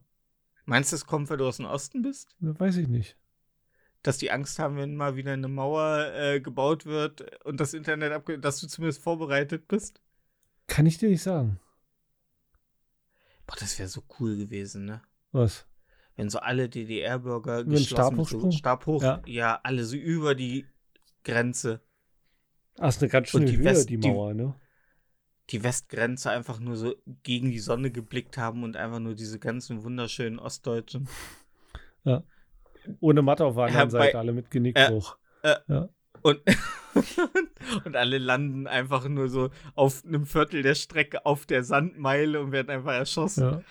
Meinst du, es kommt, weil du aus dem Osten bist? Ja, Weiß ich nicht. Dass die Angst haben, wenn mal wieder eine Mauer äh, gebaut wird und das Internet abge... dass du zumindest vorbereitet bist? Kann ich dir nicht sagen. Boah, das wäre so cool gewesen, ne? Was? Wenn so alle DDR-Bürger geschlossen so Stabhochsprung? Stabhoch, Ja. ja, alle so über die Grenze. Ach, ist eine ganz schöne die Höhe, West- die Mauer, ne? die Westgrenze einfach nur so gegen die Sonne geblickt haben und einfach nur diese ganzen wunderschönen Ostdeutschen. Ohne Matte auf der anderen Ja, Seite, alle mit Genickbruch. Und, und alle landen einfach nur so auf einem Viertel der Strecke auf der Sandmeile und werden einfach erschossen. Ja.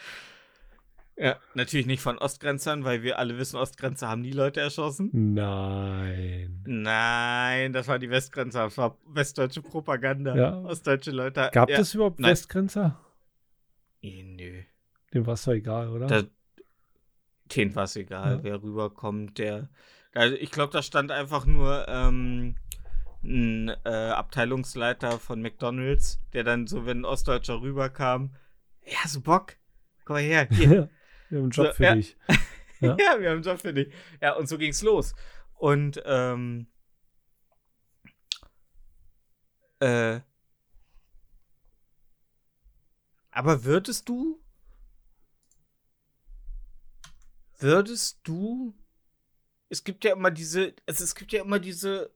Ja, natürlich nicht von Ostgrenzern, weil wir alle wissen, Ostgrenzer haben die Leute erschossen. Nein. Nein, das war die Westgrenzer, das war westdeutsche Propaganda. Ja. Ostdeutsche Leute. Gab ja. es überhaupt Nein. Westgrenzer? Eh, Nö. Dem war es doch egal, oder? Da, denen war es egal, Ja. wer rüberkommt. Der, also ich glaube, da stand einfach nur ähm, ein äh, Abteilungsleiter von McDonalds, der dann so, wenn ein Ostdeutscher rüberkam, ja, du Bock? Komm mal her, hier. Wir haben einen Job So, für ja. dich. ja. Ja. wir haben einen Job für dich. Ja, und so ging's los. Und, ähm, äh, aber würdest du, würdest du, es gibt ja immer diese, also es gibt ja immer diese,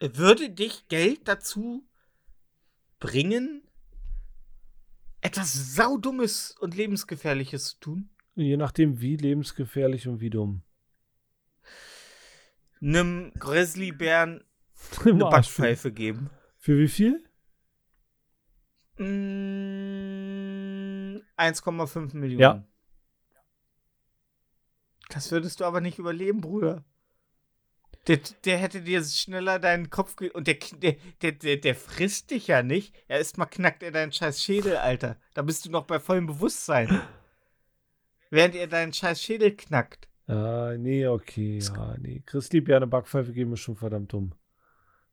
würde dich Geld dazu bringen, etwas Saudummes und Lebensgefährliches zu tun? Je nachdem, wie lebensgefährlich und wie dumm. einem Grizzlybären eine. Backpfeife geben. Für wie viel? Mm, 1,5 Millionen. Ja. Das würdest du aber nicht überleben, Bruder. Der, der hätte dir schneller deinen Kopf ge und der, der, der, der, frisst dich ja nicht. Ja, erstmal knackt er deinen scheiß Schädel, Alter. Da bist du noch bei vollem Bewusstsein. Während er deinen scheiß Schädel knackt. Ah, nee, okay. Ja, nee. Christi Bär eine Backpfeife geben ist schon verdammt dumm.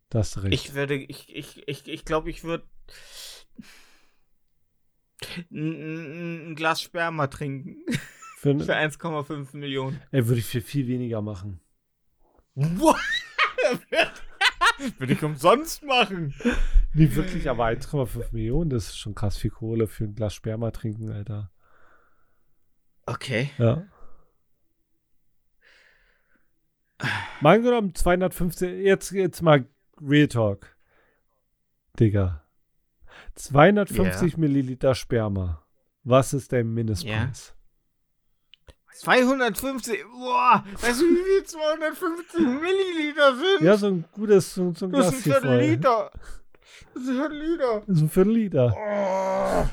Das recht. Ich würde, ich, ich, ich, ich glaube, ich würde ein, ein Glas Sperma trinken Für, für 1,5 Millionen. ey, würde ich für viel weniger machen. What? würde ich umsonst machen. Nee, wirklich, aber 1,5 Millionen, das ist schon krass viel Kohle für ein Glas Sperma trinken, Alter. Okay. Ja. Mal genommen 250, jetzt, jetzt mal Real Talk. Digga. 250 Milliliter Sperma. Was ist dein Mindestpreis? 250. Boah, weißt du, wie viel 250 Milliliter sind? Ja, so ein gutes, so, so ein das ist ein Viertel voll. Liter. Das ist ein Viertel Liter. Das ist ein Viertel Liter. Oh.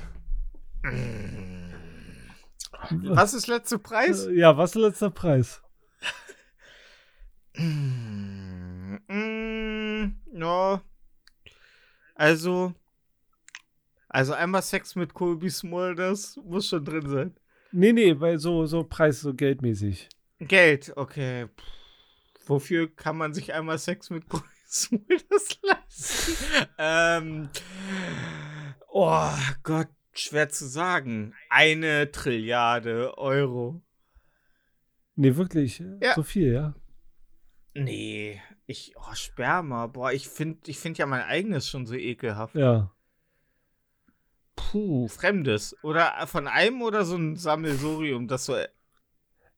Was ist letzter Preis? Ja, was ist der letzte Preis? Mm, ja. Also. Also einmal Sex mit Colby Smulders muss schon drin sein. Nee, nee, weil so, so Preis, so geldmäßig. Geld, okay. Pff, Wofür kann man sich einmal Sex mit Colby Smulders leisten? ähm. Oh Gott, schwer zu sagen. Eine Trilliarde Euro. Nee, wirklich. Ja. So viel, ja. Nee, ich, oh, Sperma, boah, ich finde ich find ja mein eigenes schon so ekelhaft. Ja. Puh, Fremdes. Oder von einem oder so ein Sammelsurium, das so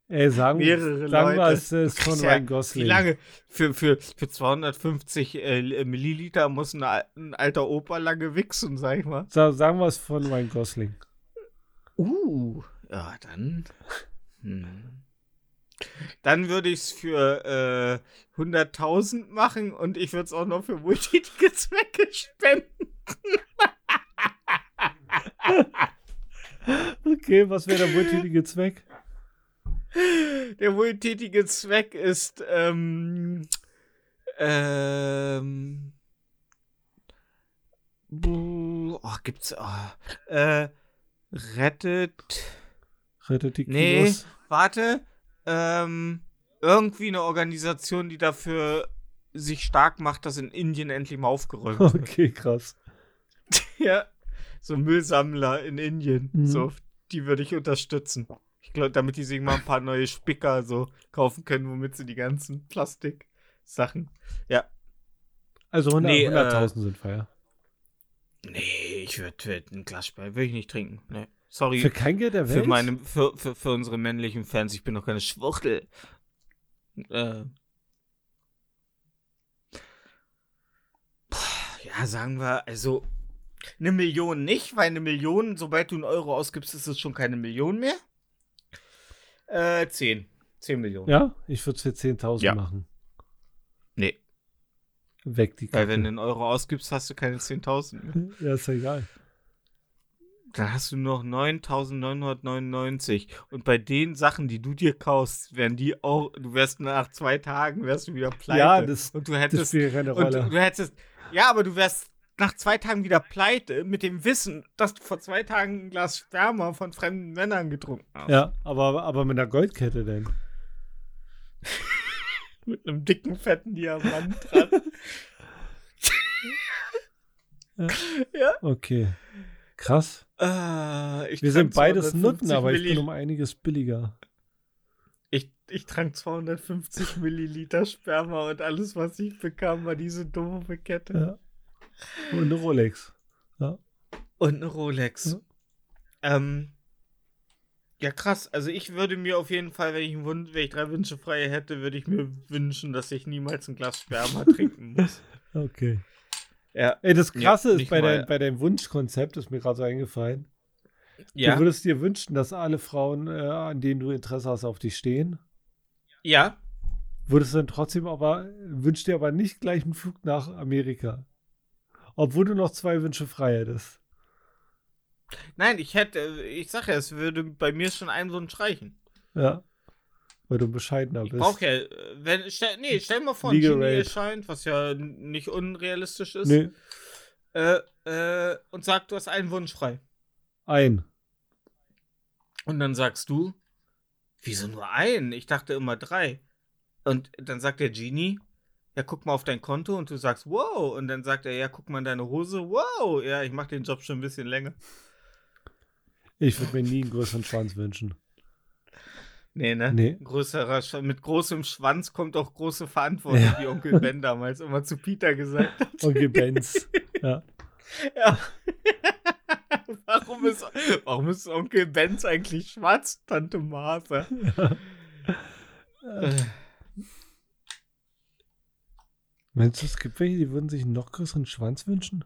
Ey, sagen, mehrere sagen wir, Leute. es ist von ja- Ryan Wie Gosling. lange? Für, für, für 250 äh, Milliliter muss ein, ein alter Opa lange wichsen, sag ich mal. Sa sagen wir es von Ryan Gosling. Uh, ja, dann. Hm. Dann würde ich es für äh, 100.000 machen und ich würde es auch noch für wohltätige Zwecke spenden. Okay, was wäre der wohltätige Zweck? Der wohltätige Zweck ist, ähm, ähm, oh, gibt's, oh, äh, rettet, Rettet die Nee. Kinos? warte, ähm, irgendwie eine Organisation, die dafür sich stark macht, dass in Indien endlich mal aufgeräumt wird. Okay, krass. ja, so Müllsammler in Indien, Mhm. so, die würde ich unterstützen. Ich glaube, damit die sich mal ein paar neue Spicker so kaufen können, womit sie die ganzen Plastiksachen. Ja. Also 100 Nee, äh, 100.000 sind ja. Nee, ich würde würd ein Glas Sperr würde ich nicht trinken. Nee. Sorry Für kein Geld der Welt? für meine für, für, für unsere männlichen Fans, ich bin doch keine Schwuchtel. Äh. Ja, sagen wir, also eine Million nicht, weil eine Million, sobald du einen Euro ausgibst, ist es schon keine Million mehr. Äh, 10. 10 Millionen. Ja, ich würde es für 10.000 Ja. machen. Nee. weg die Weil wenn du einen Euro ausgibst, hast du keine 10.000 mehr. Ja, ist ja egal. Dann hast du noch 9.999. Und bei den Sachen, die du dir kaufst, werden die auch, du wärst nach zwei Tagen, wärst du wieder pleite. Ja, das- und du Das hättest, spielt keine und Rolle. du hättest, ja, aber du wärst nach zwei Tagen wieder pleite mit dem Wissen, dass du vor zwei Tagen ein Glas Sperma von fremden Männern getrunken hast. Ja, aber, aber mit einer Goldkette denn. Mit einem dicken, fetten Diamant dran. Okay. Krass. Äh, Wir sind beides 250 Nutten, aber ich bin um einiges billiger. Ich, ich trank 250 Milliliter Sperma und alles, was ich bekam, war diese doofe Kette. Ja. Und eine Rolex. Und eine Rolex. Ja. Ähm, ja, krass. Also ich würde mir auf jeden Fall, wenn ich, einen Wunsch, wenn ich drei Wünsche frei hätte, würde ich mir wünschen, dass ich niemals ein Glas Sperma trinken muss. Okay. Ja. Ey, das Ja, Krasse ist, nicht bei, dein, bei deinem Wunschkonzept, ist mir gerade so eingefallen. Ja. Du würdest dir wünschen, dass alle Frauen, äh, an denen du Interesse hast, auf dich stehen. ja. Würdest dann trotzdem aber, wünschst dir aber nicht gleich einen Flug nach Amerika. Obwohl du noch zwei Wünsche frei hättest. Nein, ich hätte, ich sag ja, es würde bei mir schon ein Wunsch reichen. Ja. Weil du bescheidener Ich bist. brauche ja, äh, wenn, stell, nee, stell mal vor, ein Legal Genie Rape. erscheint, was ja nicht unrealistisch ist, Nee, äh, äh, und sagt, du hast einen Wunsch frei. ein. Und dann sagst du, wieso nur einen? Ich dachte immer drei. Und dann sagt der Genie, ja, guck mal auf dein Konto und du sagst, wow. Und dann sagt er, ja, guck mal in deine Hose, wow. Ja, ich mache den Job schon ein bisschen länger. Ich würde mir nie einen größeren Schwanz wünschen. Nee, ne? Nee. Größerer, Sch- mit großem Schwanz kommt auch große Verantwortung, Ja. wie Onkel Ben damals immer zu Peter gesagt hat. Onkel Benz. ja. Ja. warum, ist, warum ist Onkel Benz eigentlich schwarz, Tante Martha? Äh, Meinst du, es gibt welche, die würden sich einen noch größeren Schwanz wünschen?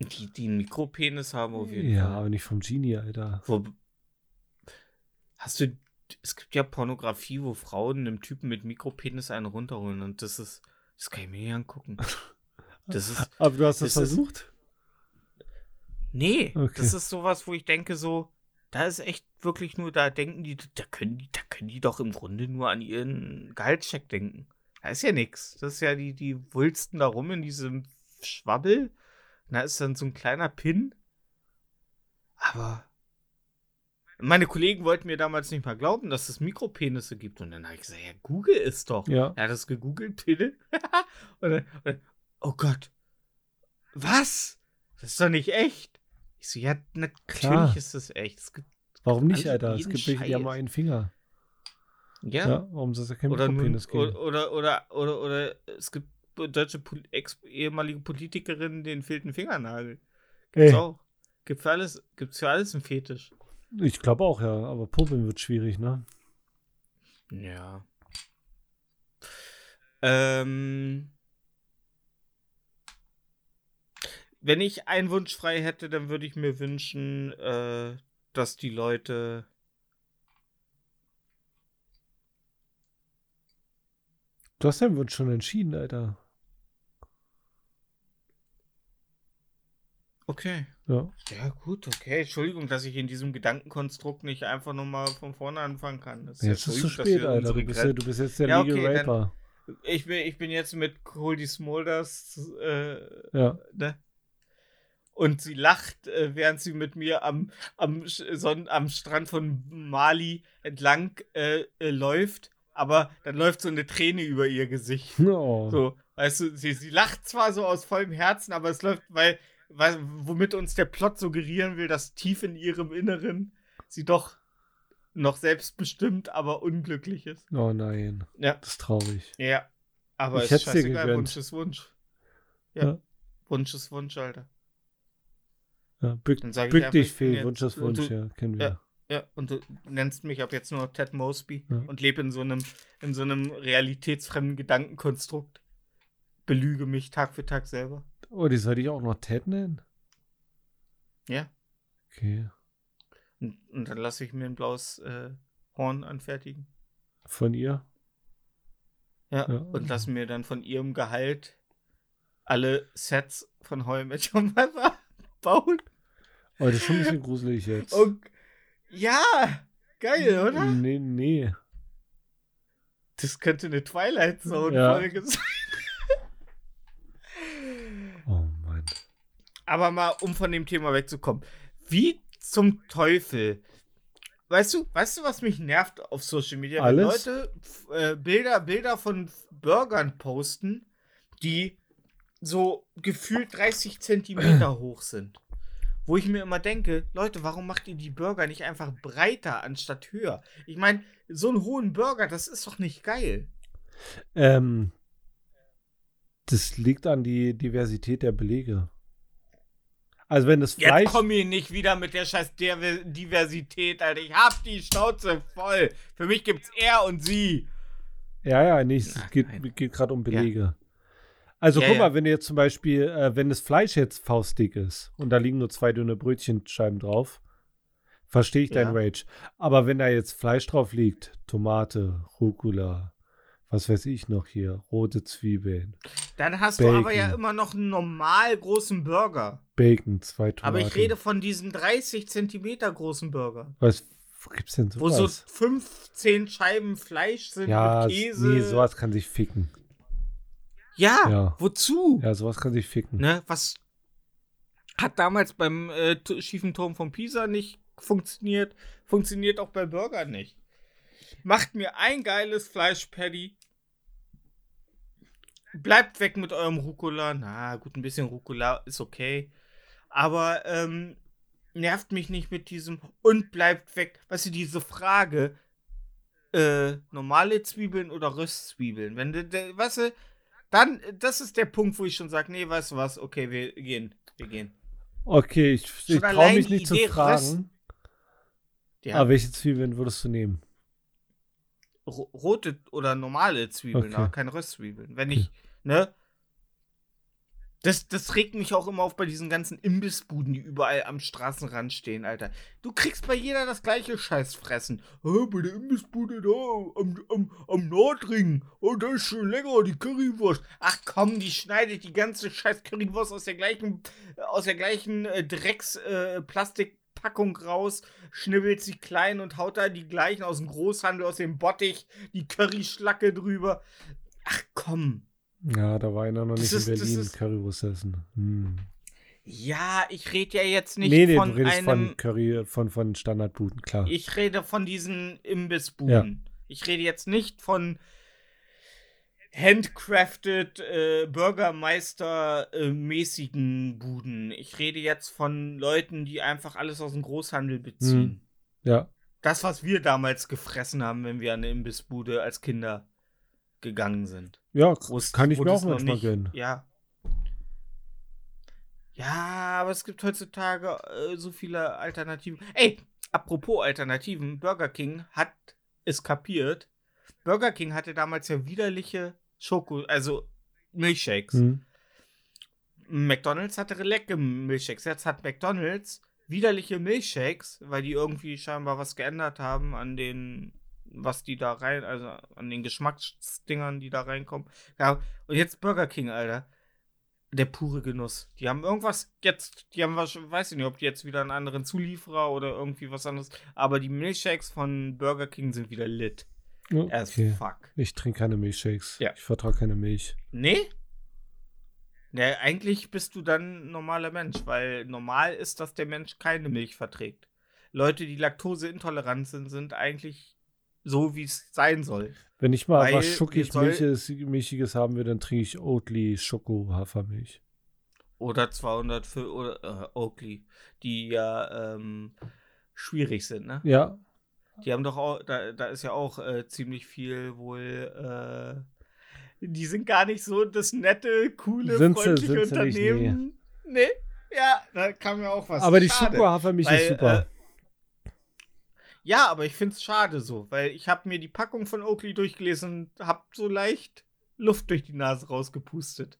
die, die einen Mikropenis haben auf jeden Ja, Fall. aber nicht vom Genie, Alter. Wo, hast du, es gibt ja Pornografie, wo Frauen einem Typen mit Mikropenis einen runterholen und das ist, das kann ich mir nicht angucken. Das ist, Aber du hast das Ist das- versucht? nee, Okay. das ist sowas, wo ich denke so, da ist echt wirklich nur, da denken die, da können die, da können die doch im Grunde nur an ihren Gehaltscheck denken. Da ist ja nichts. Das ist ja die, die wulsten da rum in diesem Schwabbel. Und da ist dann so ein kleiner Pin. Aber meine Kollegen wollten mir damals nicht mal glauben, dass es Mikropenisse gibt. Und dann habe ich gesagt, ja, Google ist doch. Ja. Er hat das gegoogelt, Pille. und, dann, und dann, oh Gott. Was? Das ist doch nicht echt. Ich so, ja, natürlich Klar. ist das echt. Es gibt, Warum nicht, Alter? Es gibt Scheiß. nur einen Finger. Ja. Ja, warum soll es ja kein Oder, nun, oder, oder, oder, oder, oder es gibt deutsche Pol ex ehemalige Politikerinnen, denen fehlt ein Fingernagel. Gibt's Ey, auch. Gibt für alles, gibt's für alles einen Fetisch. ich glaube auch, ja. Aber Popeln wird schwierig, ne? Ja. Ähm. Wenn ich einen Wunsch frei hätte, dann würde ich mir wünschen, äh, dass die Leute. Du hast deinen Wunsch schon entschieden, Alter. Okay. Ja. Ja, gut, okay. Entschuldigung, dass ich in diesem Gedankenkonstrukt nicht einfach nochmal von vorne anfangen kann. Das Jetzt ist es zu spät, Alter. Du bist, ja, du bist jetzt der Ja, Legal okay, dann- Raper. ich, bin, ich bin jetzt mit Goldie Smulders äh, Ja. ne? Und sie lacht, äh, während sie mit mir am, am, Sonn am Strand von Mali entlang äh, äh, läuft, aber dann läuft so eine Träne über ihr Gesicht. Oh. So, weißt du, sie, sie lacht zwar so aus vollem Herzen, aber es läuft, weil, weil, womit uns der Plot suggerieren will, dass tief in ihrem Inneren sie doch noch selbstbestimmt, aber unglücklich ist. oh nein. Ja. Das ist traurig. Ja. Aber Ich ist hätt's dir scheißegal. Wunsch ist Wunsch. Ja. Ja. Wunsch ist Wunsch, Alter. Ja, bück, bück dich, Fee. Wunsch ist Wunsch, du- ja. Kennen wir. Ja, und du nennst mich ab jetzt nur Ted Mosby Ja. und lebe in so einem, in so einem realitätsfremden Gedankenkonstrukt. Belüge mich Tag für Tag selber. Oh, die soll ich auch noch Ted nennen? Ja. Okay. Und, und dann lasse ich mir ein blaues äh, Horn anfertigen. Von ihr? Ja. Ja. Und lasse mir dann von ihrem Gehalt alle Sets von Met Your Mother bauen. Oh, das ist schon ein bisschen gruselig jetzt. Und ja, geil, oder? Nee, nee. Das könnte eine Twilight Zone Ja. Sein. Oh Mann. Aber mal, um von dem Thema wegzukommen. Wie zum Teufel? Weißt du, weißt du, was mich nervt auf Social Media? Alles? Wenn Leute äh, Bilder, Bilder von Burgern posten, die so gefühlt 30 Zentimeter hoch sind. Wo ich mir immer denke, Leute, warum macht ihr die Burger nicht einfach breiter anstatt höher? Ich meine, so einen hohen Burger, das ist doch nicht geil. Ähm, das liegt an die Diversität der Belege. Also wenn das Jetzt Fleisch. komm mir nicht wieder mit der scheiß Diver- Diversität, Alter. Ich hab die Schnauze voll. Für mich gibt's er und sie. Ja, ja, nee, es Ach, geht, geht gerade um Belege. Also Ja, guck ja. mal, wenn du jetzt zum Beispiel, äh, wenn das Fleisch jetzt faustdick ist und da liegen nur zwei dünne Brötchenscheiben drauf, verstehe ich deinen Ja. Rage. Aber wenn da jetzt Fleisch drauf liegt, Tomate, Rucola, was weiß ich noch hier, rote Zwiebeln, Dann hast du aber ja Bacon. immer noch einen normal großen Burger. Bacon, zwei Tomaten. Aber ich rede von diesen 30 Zentimeter großen Burger. Was wo gibt's denn Wo sowas? so 15 Scheiben Fleisch sind ja, mit Käse. nee, sowas kann sich ficken. Ja, Ja. wozu? Ja, sowas kann sich ficken. Ne, was hat damals beim äh, schiefen Turm von Pisa nicht funktioniert, funktioniert auch bei Burger nicht. Macht mir ein geiles Fleischpaddy. Bleibt weg mit eurem Rucola. Na gut, ein bisschen Rucola ist okay. Aber ähm, nervt mich nicht mit diesem und bleibt weg. Weißt du, diese Frage, äh, normale Zwiebeln oder Röstzwiebeln. Wenn du, de, weißt du, dann, das ist der Punkt, wo ich schon sage, nee, weißt du was, okay, wir gehen, wir gehen. Okay, ich, ich traue mich nicht zu Idee, fragen. Ja, Aber welche Zwiebeln würdest du nehmen? ro- rote oder normale Zwiebeln, Okay. aber keine Röstzwiebeln. Wenn ich, ne? Das, das regt mich auch immer auf bei diesen ganzen Imbissbuden, die überall am Straßenrand stehen, Alter. Du kriegst bei jeder das gleiche Scheißfressen. Oh, bei der Imbissbude da am, am, am Nordring. Oh, das ist schon lecker, die Currywurst. Ach komm, die schneidet die ganze scheiß Currywurst aus der gleichen, aus der gleichen äh, Drecks äh, raus, schnibbelt sie klein und haut da die gleichen aus dem Großhandel, aus dem Bottich, die Curryschlacke drüber. Ach komm. Ja, da war einer noch Das nicht ist- in Berlin ist- Currywurst essen. Hm. Ja, ich rede ja jetzt nicht nee, nee, von du redest einem. von Curry, von, von Standardbuden, klar. Ich rede von diesen Imbissbuden. Ich rede jetzt nicht von handcrafted äh, Bürgermeister-mäßigen Buden. Ich rede jetzt von Leuten, die einfach alles aus dem Großhandel beziehen. ja. Das, was wir damals gefressen haben, wenn wir an eine Imbissbude als Kinder gegangen sind. Ja, Wo es- kann ich mir auch manchmal nicht- gönnen. Ja. Ja, aber es gibt heutzutage äh, so viele Alternativen. Ey, apropos Alternativen, Burger King hat es kapiert. Burger King hatte damals ja widerliche Schoko, also Milchshakes. Hm. McDonald's hatte leckere Milchshakes. Jetzt hat McDonald's widerliche Milchshakes, weil die irgendwie scheinbar was geändert haben an den, was die da rein, also an den Geschmacksdingern, die da reinkommen. Ja, und jetzt Burger King, Alter. Der pure Genuss. Die haben irgendwas jetzt, die haben was, weiß ich nicht, ob die jetzt wieder einen anderen Zulieferer oder irgendwie was anderes, aber die Milchshakes von Burger King sind wieder lit. As Okay. fuck. Ich trinke keine Milchshakes. Ja. Ich vertrage keine Milch. Nee? Ja, eigentlich bist du dann ein normaler Mensch, weil normal ist, dass der Mensch keine Milch verträgt. Leute, die laktoseintolerant sind, sind eigentlich so, wie es sein soll. Wenn ich mal Weil was schuckig Milchiges, Milchiges haben will, dann trinke ich Oatly Schoko Hafermilch. Oder 200 für oder, äh, Oakley, die ja ähm, schwierig sind, ne? Ja, Die haben doch auch, da, da ist ja auch äh, ziemlich viel wohl, äh, die sind gar nicht so das nette, coole, Sind sie- freundliche sind sie nicht, Unternehmen. nee. Ja, da kam mir auch was. aber die Schade. Schoko Hafermilch Weil, ist super. Ja, aber ich find's schade so, weil ich habe mir die Packung von Oakley durchgelesen und hab so leicht Luft durch die Nase rausgepustet.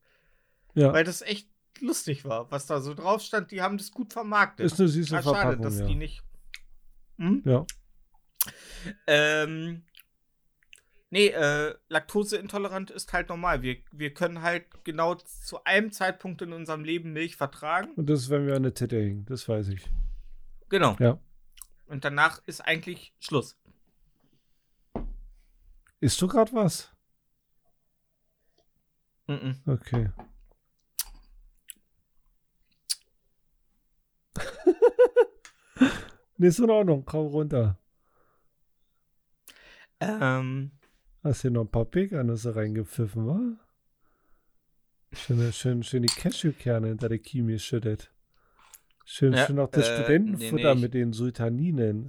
ja, Weil das echt lustig war, was da so drauf stand. Die haben das gut vermarktet. ist eine süße Ah, schade, Verpackung. dass ja. die nicht. Hm? ja. Ähm. Nee, äh, Laktoseintolerant ist halt normal. Wir, wir können halt genau zu einem Zeitpunkt in unserem Leben Milch vertragen. Und das ist, wenn wir an der Titte hängen, das weiß ich. Genau. Ja. Und danach ist eigentlich Schluss. Isst du gerade was? Mhm. Okay. nee, ist in Ordnung. Komm runter. Ähm, Hast hier noch ein paar Pekannüsse reingepfiffen, wa? Schön, schön, schön die Cashewkerne hinter der Kiemi geschüttet. Schön, Ja, schön noch das äh, Studentenfutter nee, mit den Sultaninen.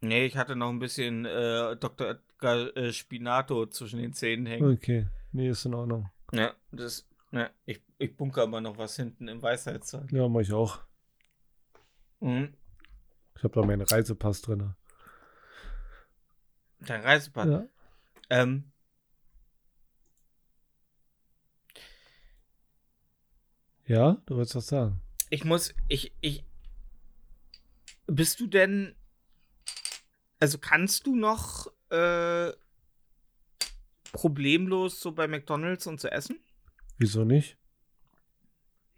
nee, ich hatte noch ein bisschen äh, Dr. Edgar äh, Spinato zwischen den Zähnen hängen. Okay. Nee, ist in Ordnung. Ja, das, ja, ich, ich bunker immer noch was hinten im Weisheitssaal. Ja, mach ich auch. Mhm. Ich habe da meinen Reisepass drin. Dein Reisepass. Ja. Ähm, ja, du wolltest was sagen. Ich muss, ich, ich. Bist du denn. Also kannst du noch äh, problemlos so bei McDonalds und so essen? Wieso nicht?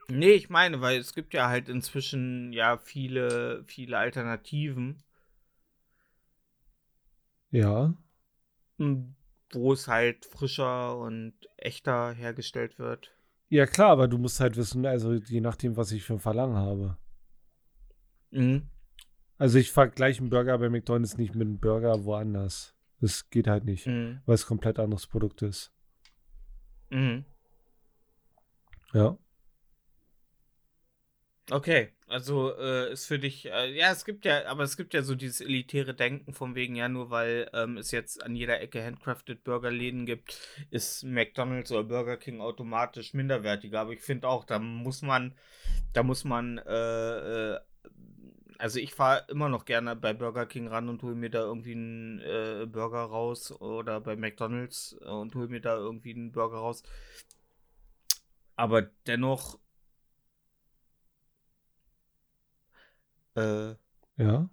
Nee, ich meine, weil es gibt ja halt inzwischen ja viele, viele Alternativen, Ja. m, wo es halt frischer und echter hergestellt wird. Ja, klar, aber du musst halt wissen, also je nachdem, was ich für ein Verlangen habe. Mhm. Also ich vergleiche einen Burger bei McDonalds nicht mit einem Burger woanders. Das geht halt nicht, Mhm. weil es komplett anderes Produkt ist. Mhm. Ja. Okay, also äh, ist für dich, äh, ja, es gibt ja, aber es gibt ja so dieses elitäre Denken von wegen, ja, nur weil ähm, es jetzt an jeder Ecke handcrafted Burgerläden gibt, ist McDonalds oder Burger King automatisch minderwertiger. Aber ich finde auch, da muss man, da muss man, äh, äh, also ich fahre immer noch gerne bei Burger King ran und hole mir da irgendwie einen äh, Burger raus oder bei McDonalds äh, und hole mir da irgendwie einen Burger raus. Aber dennoch Äh, Ja.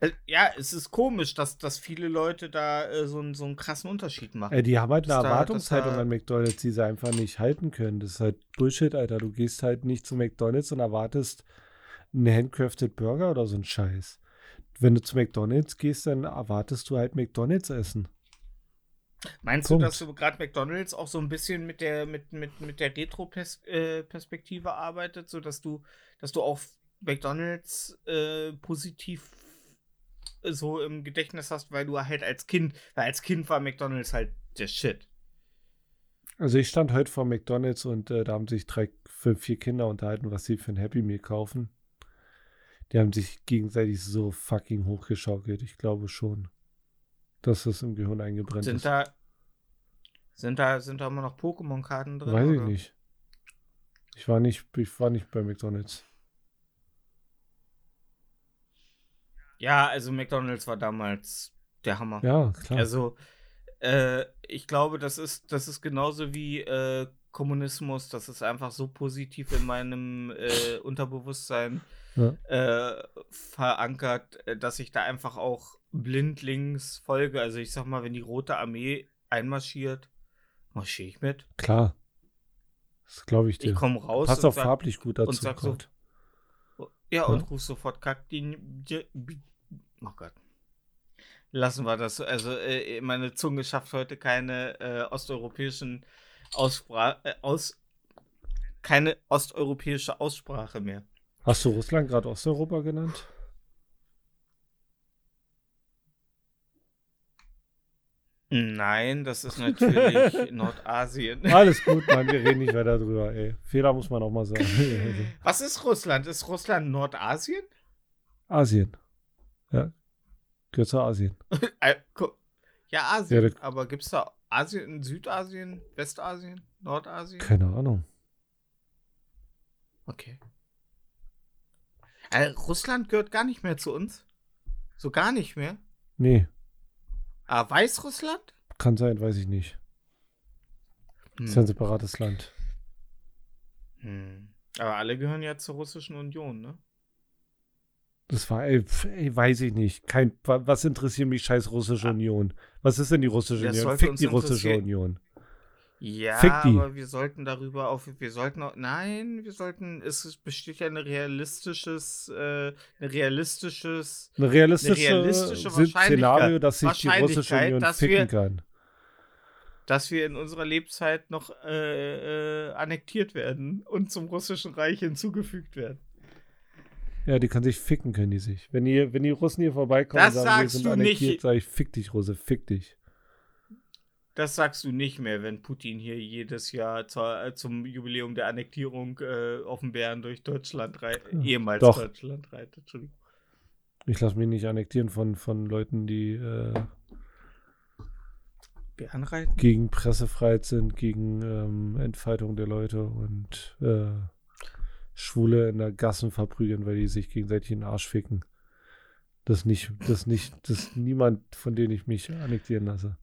äh, ja, es ist komisch, dass, dass viele Leute da äh, so, einen- so einen krassen Unterschied machen. Äh, die haben halt eine da- Erwartungshaltung da- an McDonalds, die sie einfach nicht halten können. Das ist halt Bullshit, Alter. Du gehst halt nicht zu McDonalds und erwartest einen handcrafted Burger oder so ein Scheiß. Wenn du zu McDonalds gehst, dann erwartest du halt McDonalds essen. Meinst Punkt. du, dass du gerade McDonalds auch so ein bisschen mit der, mit, mit, mit der Retro-Perspektive arbeitet, sodass du, dass du auch McDonalds äh, positiv äh, so im Gedächtnis hast, weil du halt als Kind, weil als Kind war McDonalds halt der Shit. Also ich stand heute vor McDonalds und äh, da haben sich drei, fünf, vier Kinder unterhalten, was sie für ein Happy Meal kaufen. Die haben sich gegenseitig so fucking hochgeschaukelt. Ich glaube schon, dass das im Gehirn eingebrannt Sind ist. da, sind da, sind da immer noch Pokémon-Karten drin? Weiß ich oder? nicht. Ich war nicht, ich war nicht bei McDonalds. Ja, also McDonalds war damals der Hammer. Ja, klar. Also, äh, ich glaube, das ist, das ist genauso wie äh, Kommunismus. Das ist einfach so positiv in meinem äh, Unterbewusstsein Ja. äh, verankert, äh, dass ich da einfach auch blindlings folge. Also, ich sag mal, wenn die Rote Armee einmarschiert, marschiere ich mit. klar. Das glaube ich dir. Ich komme raus Passt auch sag, farblich gut dazu. und sag so, grad. Ja, und Ja. ruf sofort kack die. die- Oh Gott. Lassen wir das. so. Also, äh, meine Zunge schafft heute keine äh, osteuropäischen Aussprache. Äh, aus, keine osteuropäische Aussprache mehr. Hast du Russland gerade Osteuropa genannt? Nein, das ist natürlich Nordasien. Alles gut, Mann, wir reden nicht weiter drüber, ey. Fehler muss man auch mal sagen. Was ist Russland? Ist Russland Nordasien? Asien. Ja. Gehört zu Asien. Äh, ja, Asien. Ja, Aber gibt es da Asien, Südasien, Westasien, Nordasien? Keine Ahnung. Okay. Äh, Russland gehört gar nicht mehr zu uns. So gar nicht mehr. Nee, Ah, Weißrussland? kann sein, weiß ich nicht. Hm. Ist ja ein separates Land. Hm. Aber alle gehören ja zur Russischen Union, ne? Das war, ey, ey, weiß ich nicht. Kein, wa- was interessiert mich scheiß russische Union? Was ist denn die russische Das Union? Fick die russische. Union. Ja, aber wir sollten darüber auf, wir sollten auch, nein, wir sollten, es besteht ja ein realistisches, äh, ein realistisches, Ein realistische, realistische Sin- Szenario, dass sich die russische Wahrscheinlichkeit, Union ficken wir- kann. dass wir in unserer Lebzeit noch äh, äh, annektiert werden und zum russischen Reich hinzugefügt werden. Ja, die kann sich ficken, können die sich. Wenn die, wenn die Russen hier vorbeikommen Das und sagen, wir sind annektiert, sage ich, fick dich, Russe, fick dich. Das sagst du nicht mehr, wenn Putin hier jedes Jahr zur, äh, zum Jubiläum der Annektierung äh, auf dem Bären durch Deutschland reitet, Ja, ehemals doch. Deutschland reitet. Entschuldigung. Ich lasse mich nicht annektieren von, von Leuten, die äh, gegen Pressefreiheit sind, gegen ähm, Entfaltung der Leute und äh, Schwule in der Gassen verprügeln, weil die sich gegenseitig in den Arsch ficken. Das nicht, das nicht, das ist niemand, von dem ich mich annektieren lasse.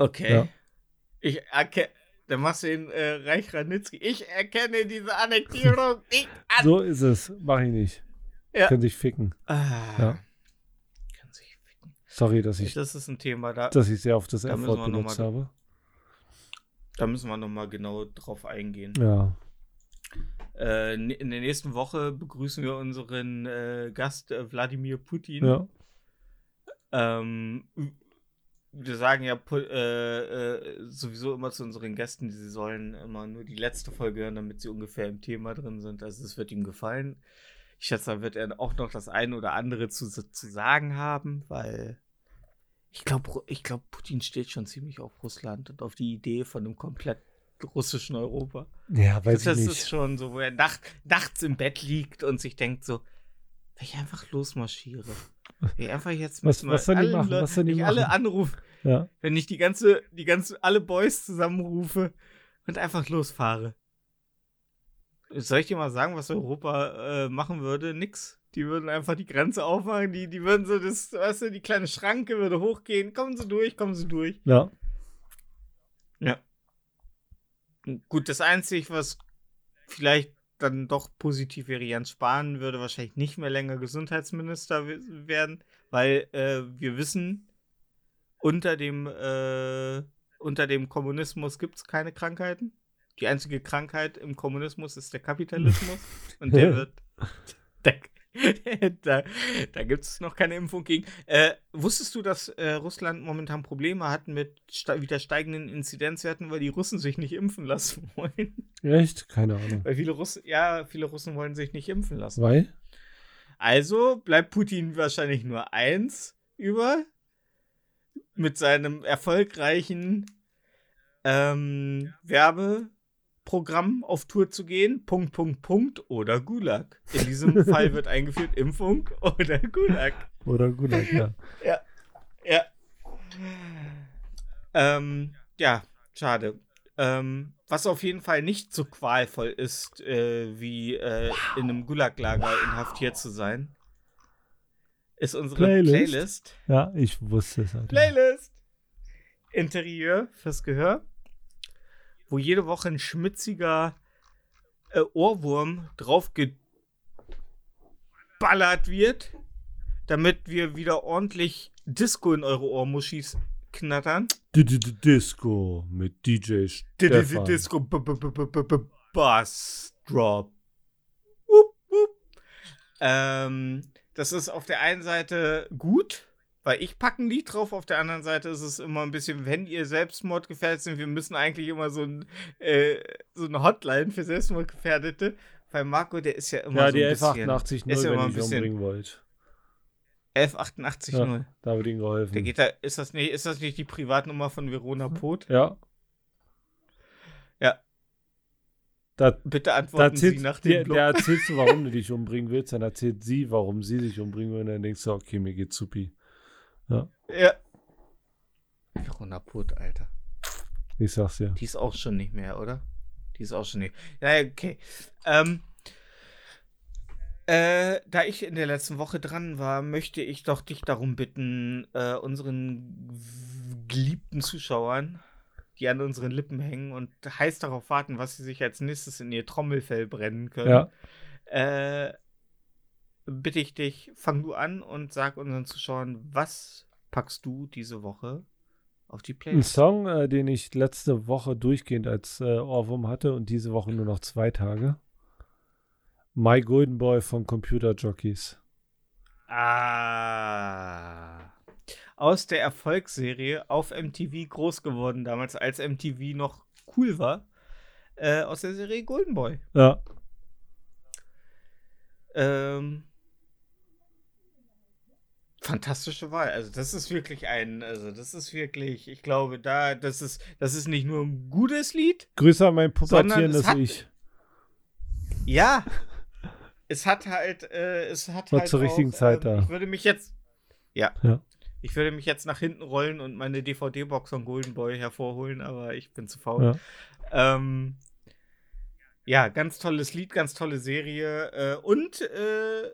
Okay. Ja. Ich erkenne. Dann machst du den äh, Reich Ranitzky. Ich erkenne diese Annektierung nicht an. So ist es. Mach ich nicht. Ja. Können sich ficken. Ah. Ja. Kann sich ficken. Sorry, dass ich, Das ist ein Thema, da, dass ich sehr oft das F-Wort benutzt mal- habe. da müssen wir nochmal genau drauf eingehen. Ja. Äh, in der nächsten Woche begrüßen wir unseren äh, Gast äh, Wladimir Putin. Ja. Ähm, wir sagen ja äh, äh, sowieso immer zu unseren Gästen, sie sollen immer nur die letzte Folge hören, damit sie ungefähr im Thema drin sind. Also es wird ihm gefallen. Ich schätze, da wird er auch noch das eine oder andere zu, zu sagen haben, weil ich glaube, ich glaub, Putin steht schon ziemlich auf Russland und auf die Idee von einem komplett russischen Europa. Ja, weiß das ich ist nicht. schon so, wo er nacht, nachts im Bett liegt und sich denkt so, wenn ich einfach losmarschiere. Ich einfach jetzt Was- was sollen die machen? Was sollen die ich alle machen? anrufe, Ja. wenn ich die ganze, die ganze, alle Boys zusammenrufe und einfach losfahre. Soll ich dir mal sagen, was Europa äh, machen würde? Nix. Die würden einfach die Grenze aufmachen, die, die würden so das, weißt du, die kleine Schranke würde hochgehen, kommen sie durch, kommen sie durch. Ja. Gut, das Einzige, was vielleicht dann doch positiv wäre, Jens Spahn würde wahrscheinlich nicht mehr länger Gesundheitsminister we- werden, weil äh, wir wissen, unter dem, äh, unter dem Kommunismus gibt es keine Krankheiten. Die einzige Krankheit im Kommunismus ist der Kapitalismus. und der wird. Da, da, da gibt es noch keine Impfung gegen. Äh, wusstest du, dass äh, Russland momentan Probleme hat mit ste wieder steigenden Inzidenzwerten, weil die Russen sich nicht impfen lassen wollen? Echt? Keine Ahnung. Weil viele Russen, ja, viele Russen wollen sich nicht impfen lassen. Weil? Also bleibt Putin wahrscheinlich nur eins über mit seinem erfolgreichen ähm, Werbeprogramm auf Tour zu gehen. Punkt, Punkt, Punkt oder Gulag. In diesem Fall wird eingeführt Impfung oder Gulag. Oder Gulag, ja. Ja. Ähm, ja, schade. Ähm, was auf jeden Fall nicht so qualvoll ist, äh, wie äh, in einem Gulaglager inhaftiert zu sein, ist unsere Playlist. Playlist. Ja, ich wusste es. Alter. Playlist. Interieur fürs Gehör, wo jede Woche ein schmitziger äh, Ohrwurm drauf geballert wird, damit wir wieder ordentlich Disco in eure Ohrmuschis knattern. Disco mit DJ Stefan. Disco Bass Drop. Ähm, das ist auf der einen Seite gut, weil ich packe ein Lied drauf, auf der anderen Seite ist es immer ein bisschen, wenn ihr Selbstmordgefährdet sind, wir müssen eigentlich immer so, ein, äh, so eine Hotline für Selbstmordgefährdete, weil Marco, der ist ja immer Ja, so die ein bisschen 1188 ist ja wenn immer ein ich bisschen- umbringen wollt. 1188 Ja. 0. Da wird ihnen geholfen. Der geht da, ist das nicht, ist das nicht die Privatnummer von Verona Poth? ja. Ja. Da, Bitte da antworten Sie erzählst, nach der, dem Blog. der erzählst du, warum du dich umbringen willst, dann erzählt sie, warum sie sich umbringen will, und dann denkst du, okay, mir geht's supi. Ja. Verona Poth, Alter. Ich sag's ja. Die ist auch schon nicht mehr, oder? Die ist auch schon nicht. Ja, okay. Ähm, äh, da ich in der letzten Woche dran war, möchte ich doch dich darum bitten, äh, unseren geliebten Zuschauern, die an unseren Lippen hängen und heiß darauf warten, was sie sich als nächstes in ihr Trommelfell brennen können, Ja. äh, bitte ich dich, fang du an und sag unseren Zuschauern, was packst du diese Woche auf die Ein Playlist? Song, äh, den ich letzte Woche durchgehend als äh, Ohrwurm hatte und diese Woche nur noch zwei Tage. My Golden Boy von Computer Jockeys. Ah. Aus der Erfolgsserie auf MTV groß geworden damals, als MTV noch cool war. Äh, aus der Serie Golden Boy. Ja, Ähm, fantastische Wahl. Also das ist wirklich ein, also das ist wirklich, ich glaube, da, das ist, das ist nicht nur ein gutes Lied. Grüße an mein pubertierendes Ich. Ja. Es hat halt, äh, es hat War halt zur richtigen auch, Zeit ähm, da. Ich würde mich jetzt, ja. Ja. Ich würde mich jetzt nach hinten rollen und meine DVD-Box von Golden Boy hervorholen, aber ich bin zu faul. Ja. Ähm, ja, ganz tolles Lied, ganz tolle Serie äh, und äh,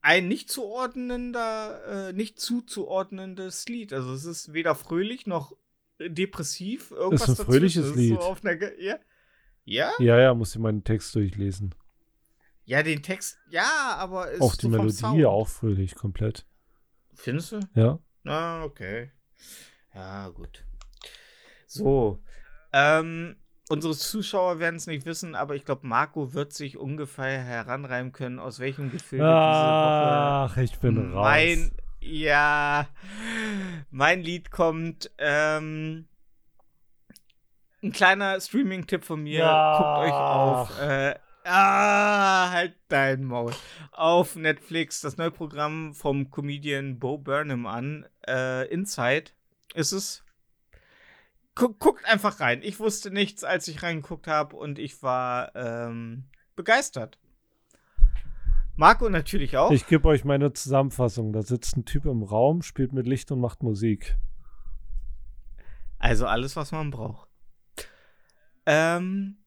ein nicht zuordnender, äh, nicht zuzuordnendes Lied. Also es ist weder fröhlich noch äh, depressiv. Irgendwas Ist ein dazwischen. fröhliches Es Lied. So ja? ja? Ja, ja, muss ich meinen Text durchlesen. Ja, den Text, ja, aber es auch die so Melodie Sound. auch fröhlich, komplett. Findest du? Ja. Ah, okay. Ja, gut. So. Ähm, unsere Zuschauer werden es nicht wissen, aber ich glaube, Marco wird sich ungefähr heranreimen können, aus welchem Gefühl Ach, ich diese bin Woche raus. mein, ja, mein Lied kommt. Ähm, ein kleiner Streaming-Tipp von mir. Ja. Guckt euch auf. Äh, ah, halt dein Maul. Auf Netflix das neue Programm vom Comedian Bo Burnham an. Äh, Inside ist es. Guck, guckt einfach rein. Ich wusste nichts, als ich reingeguckt habe und ich war ähm, begeistert. Marco natürlich auch. Ich gebe euch meine Zusammenfassung. Da sitzt ein Typ im Raum, spielt mit Licht und macht Musik. Also alles, was man braucht. Ähm,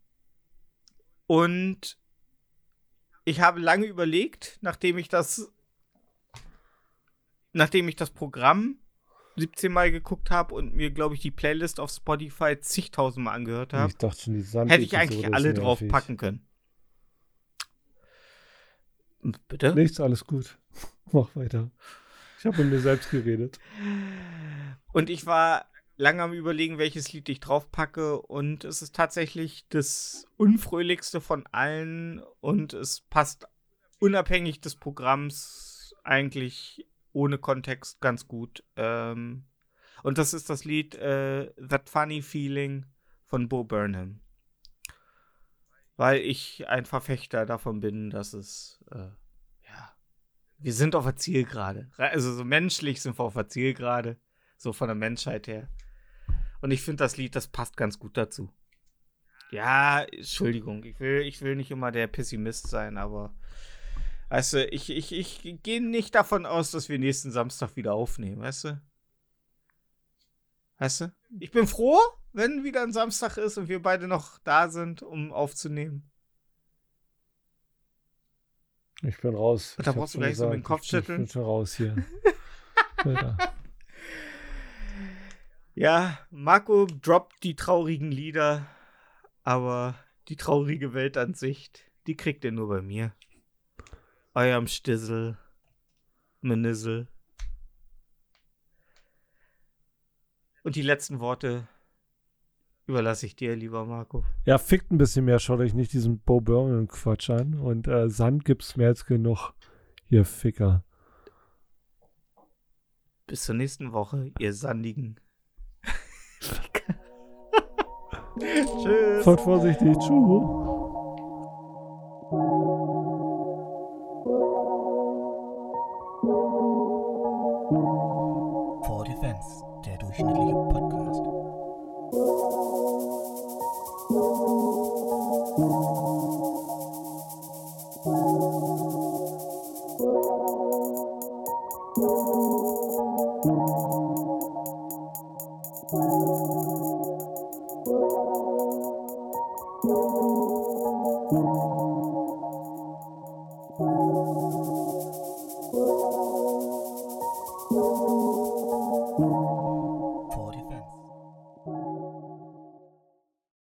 und ich habe lange überlegt, nachdem ich das, nachdem ich das Programm 17 Mal geguckt habe und mir, glaube ich, die Playlist auf Spotify zigtausendmal angehört habe, Ich dachte schon, die Sand hätte ich eigentlich alle drauf packen können. Bitte? Nichts, alles gut. Mach weiter. Ich habe mit mir selbst geredet. Und ich war lange am überlegen, welches Lied ich draufpacke. Und es ist tatsächlich das unfröhlichste von allen. Und es passt unabhängig des Programms eigentlich ohne Kontext ganz gut. Ähm, und das ist das Lied äh, That Funny Feeling von Bo Burnham. Weil ich ein Verfechter davon bin, dass es, äh, ja, wir sind auf der Zielgerade. Also so menschlich sind wir auf der Zielgerade. So von der Menschheit her. Und ich finde das Lied, das passt ganz gut dazu. Ja, Entschuldigung, ich will, ich will nicht immer der Pessimist sein, aber weißt du, ich, ich, ich gehe nicht davon aus, dass wir nächsten Samstag wieder aufnehmen, weißt du? Weißt du? Ich bin froh, wenn wieder ein Samstag ist und wir beide noch da sind, um aufzunehmen. Ich bin raus. Und da brauchst du gleich so mit dem gesagt, Kopf schütteln. Ich bin schon raus hier. Ja, Marco droppt die traurigen Lieder, aber die traurige Welt an sich, die kriegt ihr nur bei mir. Eurem Stissel, Menissel. Und die letzten Worte überlasse ich dir, lieber Marco. Ja, fickt ein bisschen mehr, schaut euch nicht diesen Bo Burnham Quatsch an. Und äh, Sand gibt's mehr als genug. Hier, Ficker. Bis zur nächsten Woche, ihr sandigen. Tschüss. Fahrt vorsichtig. Tschüss.